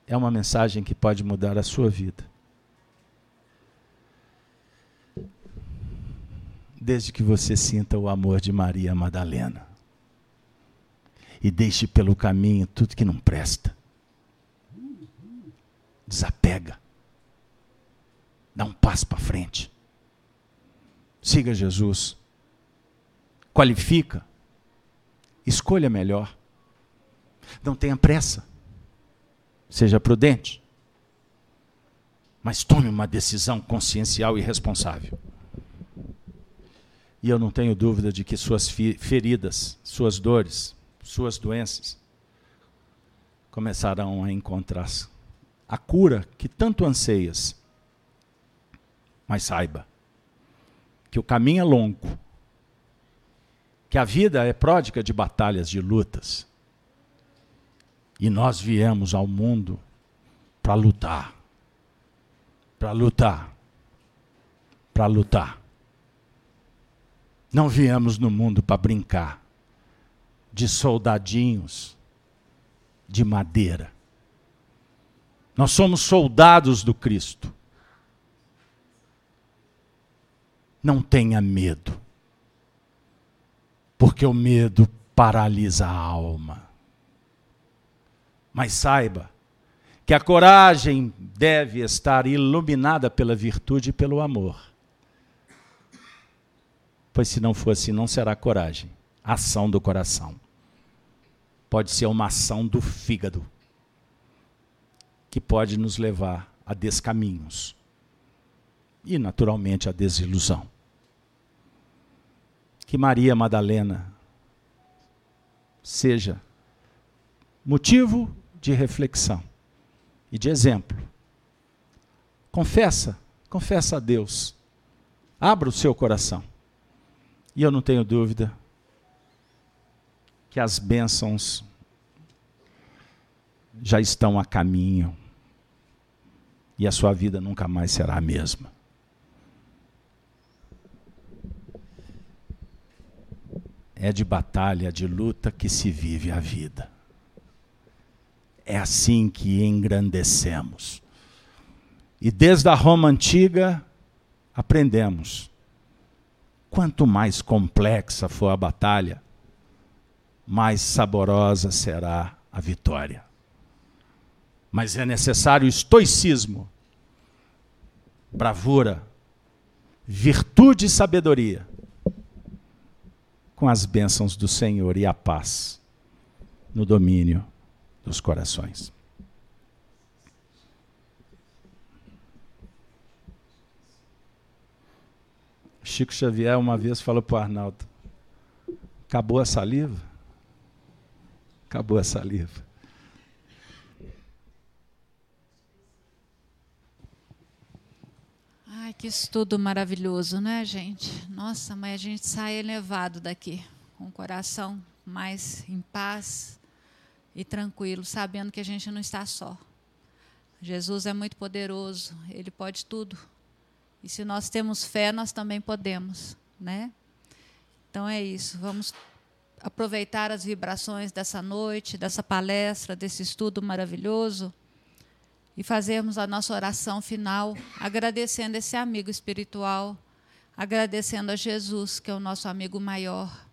é uma mensagem que pode mudar a sua vida. Desde que você sinta o amor de Maria Madalena e deixe pelo caminho tudo que não presta. Desapega. Dá um passo para frente. Siga Jesus. Qualifica. Escolha melhor. Não tenha pressa. Seja prudente. Mas tome uma decisão consciencial e responsável. E eu não tenho dúvida de que suas feridas, suas dores, suas doenças começarão a encontrar a cura que tanto anseias. Mas saiba que o caminho é longo, que a vida é pródiga de batalhas, de lutas. E nós viemos ao mundo para lutar. Para lutar. Para lutar. Não viemos no mundo para brincar de soldadinhos de madeira. Nós somos soldados do Cristo. Não tenha medo, porque o medo paralisa a alma. Mas saiba que a coragem deve estar iluminada pela virtude e pelo amor. Pois se não for assim, não será coragem, ação do coração. Pode ser uma ação do fígado, que pode nos levar a descaminhos e, naturalmente, a desilusão. Que Maria Madalena seja motivo de reflexão e de exemplo. Confessa, confessa a Deus. Abra o seu coração. E eu não tenho dúvida que as bênçãos já estão a caminho e a sua vida nunca mais será a mesma. É de batalha, de luta que se vive a vida. É assim que engrandecemos. E desde a Roma antiga aprendemos Quanto mais complexa for a batalha, mais saborosa será a vitória. Mas é necessário estoicismo, bravura, virtude e sabedoria, com as bênçãos do Senhor e a paz no domínio dos corações. Chico Xavier uma vez falou para o Arnaldo: acabou a saliva? Acabou a saliva. Ai, que estudo maravilhoso, né, gente? Nossa, mas a gente sai elevado daqui, com o coração mais em paz e tranquilo, sabendo que a gente não está só. Jesus é muito poderoso, ele pode tudo. E se nós temos fé, nós também podemos, né? Então é isso. Vamos aproveitar as vibrações dessa noite, dessa palestra, desse estudo maravilhoso e fazermos a nossa oração final agradecendo esse amigo espiritual, agradecendo a Jesus, que é o nosso amigo maior,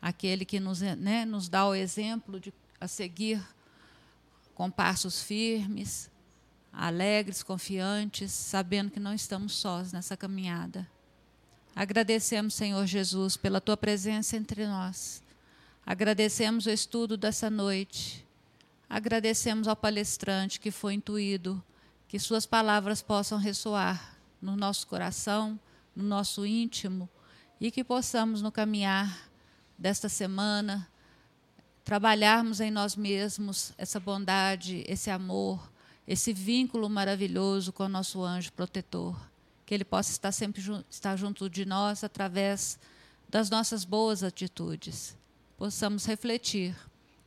aquele que nos, né, nos dá o exemplo de, a seguir com passos firmes, alegres, confiantes, sabendo que não estamos sós nessa caminhada. Agradecemos, Senhor Jesus, pela tua presença entre nós. Agradecemos o estudo dessa noite. Agradecemos ao palestrante que foi intuído, que suas palavras possam ressoar no nosso coração, no nosso íntimo e que possamos, no caminhar desta semana, trabalharmos em nós mesmos essa bondade, esse amor, esse vínculo maravilhoso com o nosso anjo protetor. Que ele possa estar sempre estar junto de nós através das nossas boas atitudes possamos refletir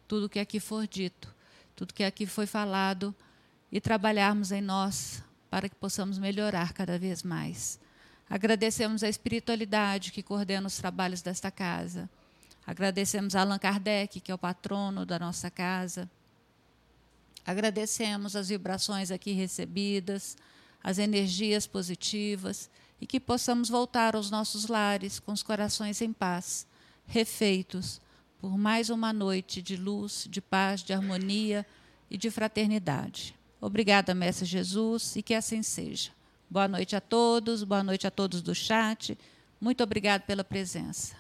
tudo que aqui for dito, tudo que aqui foi falado e trabalharmos em nós para que possamos melhorar cada vez mais. Agradecemos a espiritualidade que coordena os trabalhos desta casa. Agradecemos a Allan Kardec, que é o patrono da nossa casa. Agradecemos as vibrações aqui recebidas, as energias positivas e que possamos voltar aos nossos lares com os corações em paz, refeitos por mais uma noite de luz, de paz, de harmonia e de fraternidade. Obrigada, Mestre Jesus, e que assim seja. Boa noite a todos, boa noite a todos do chat. Muito obrigado pela presença.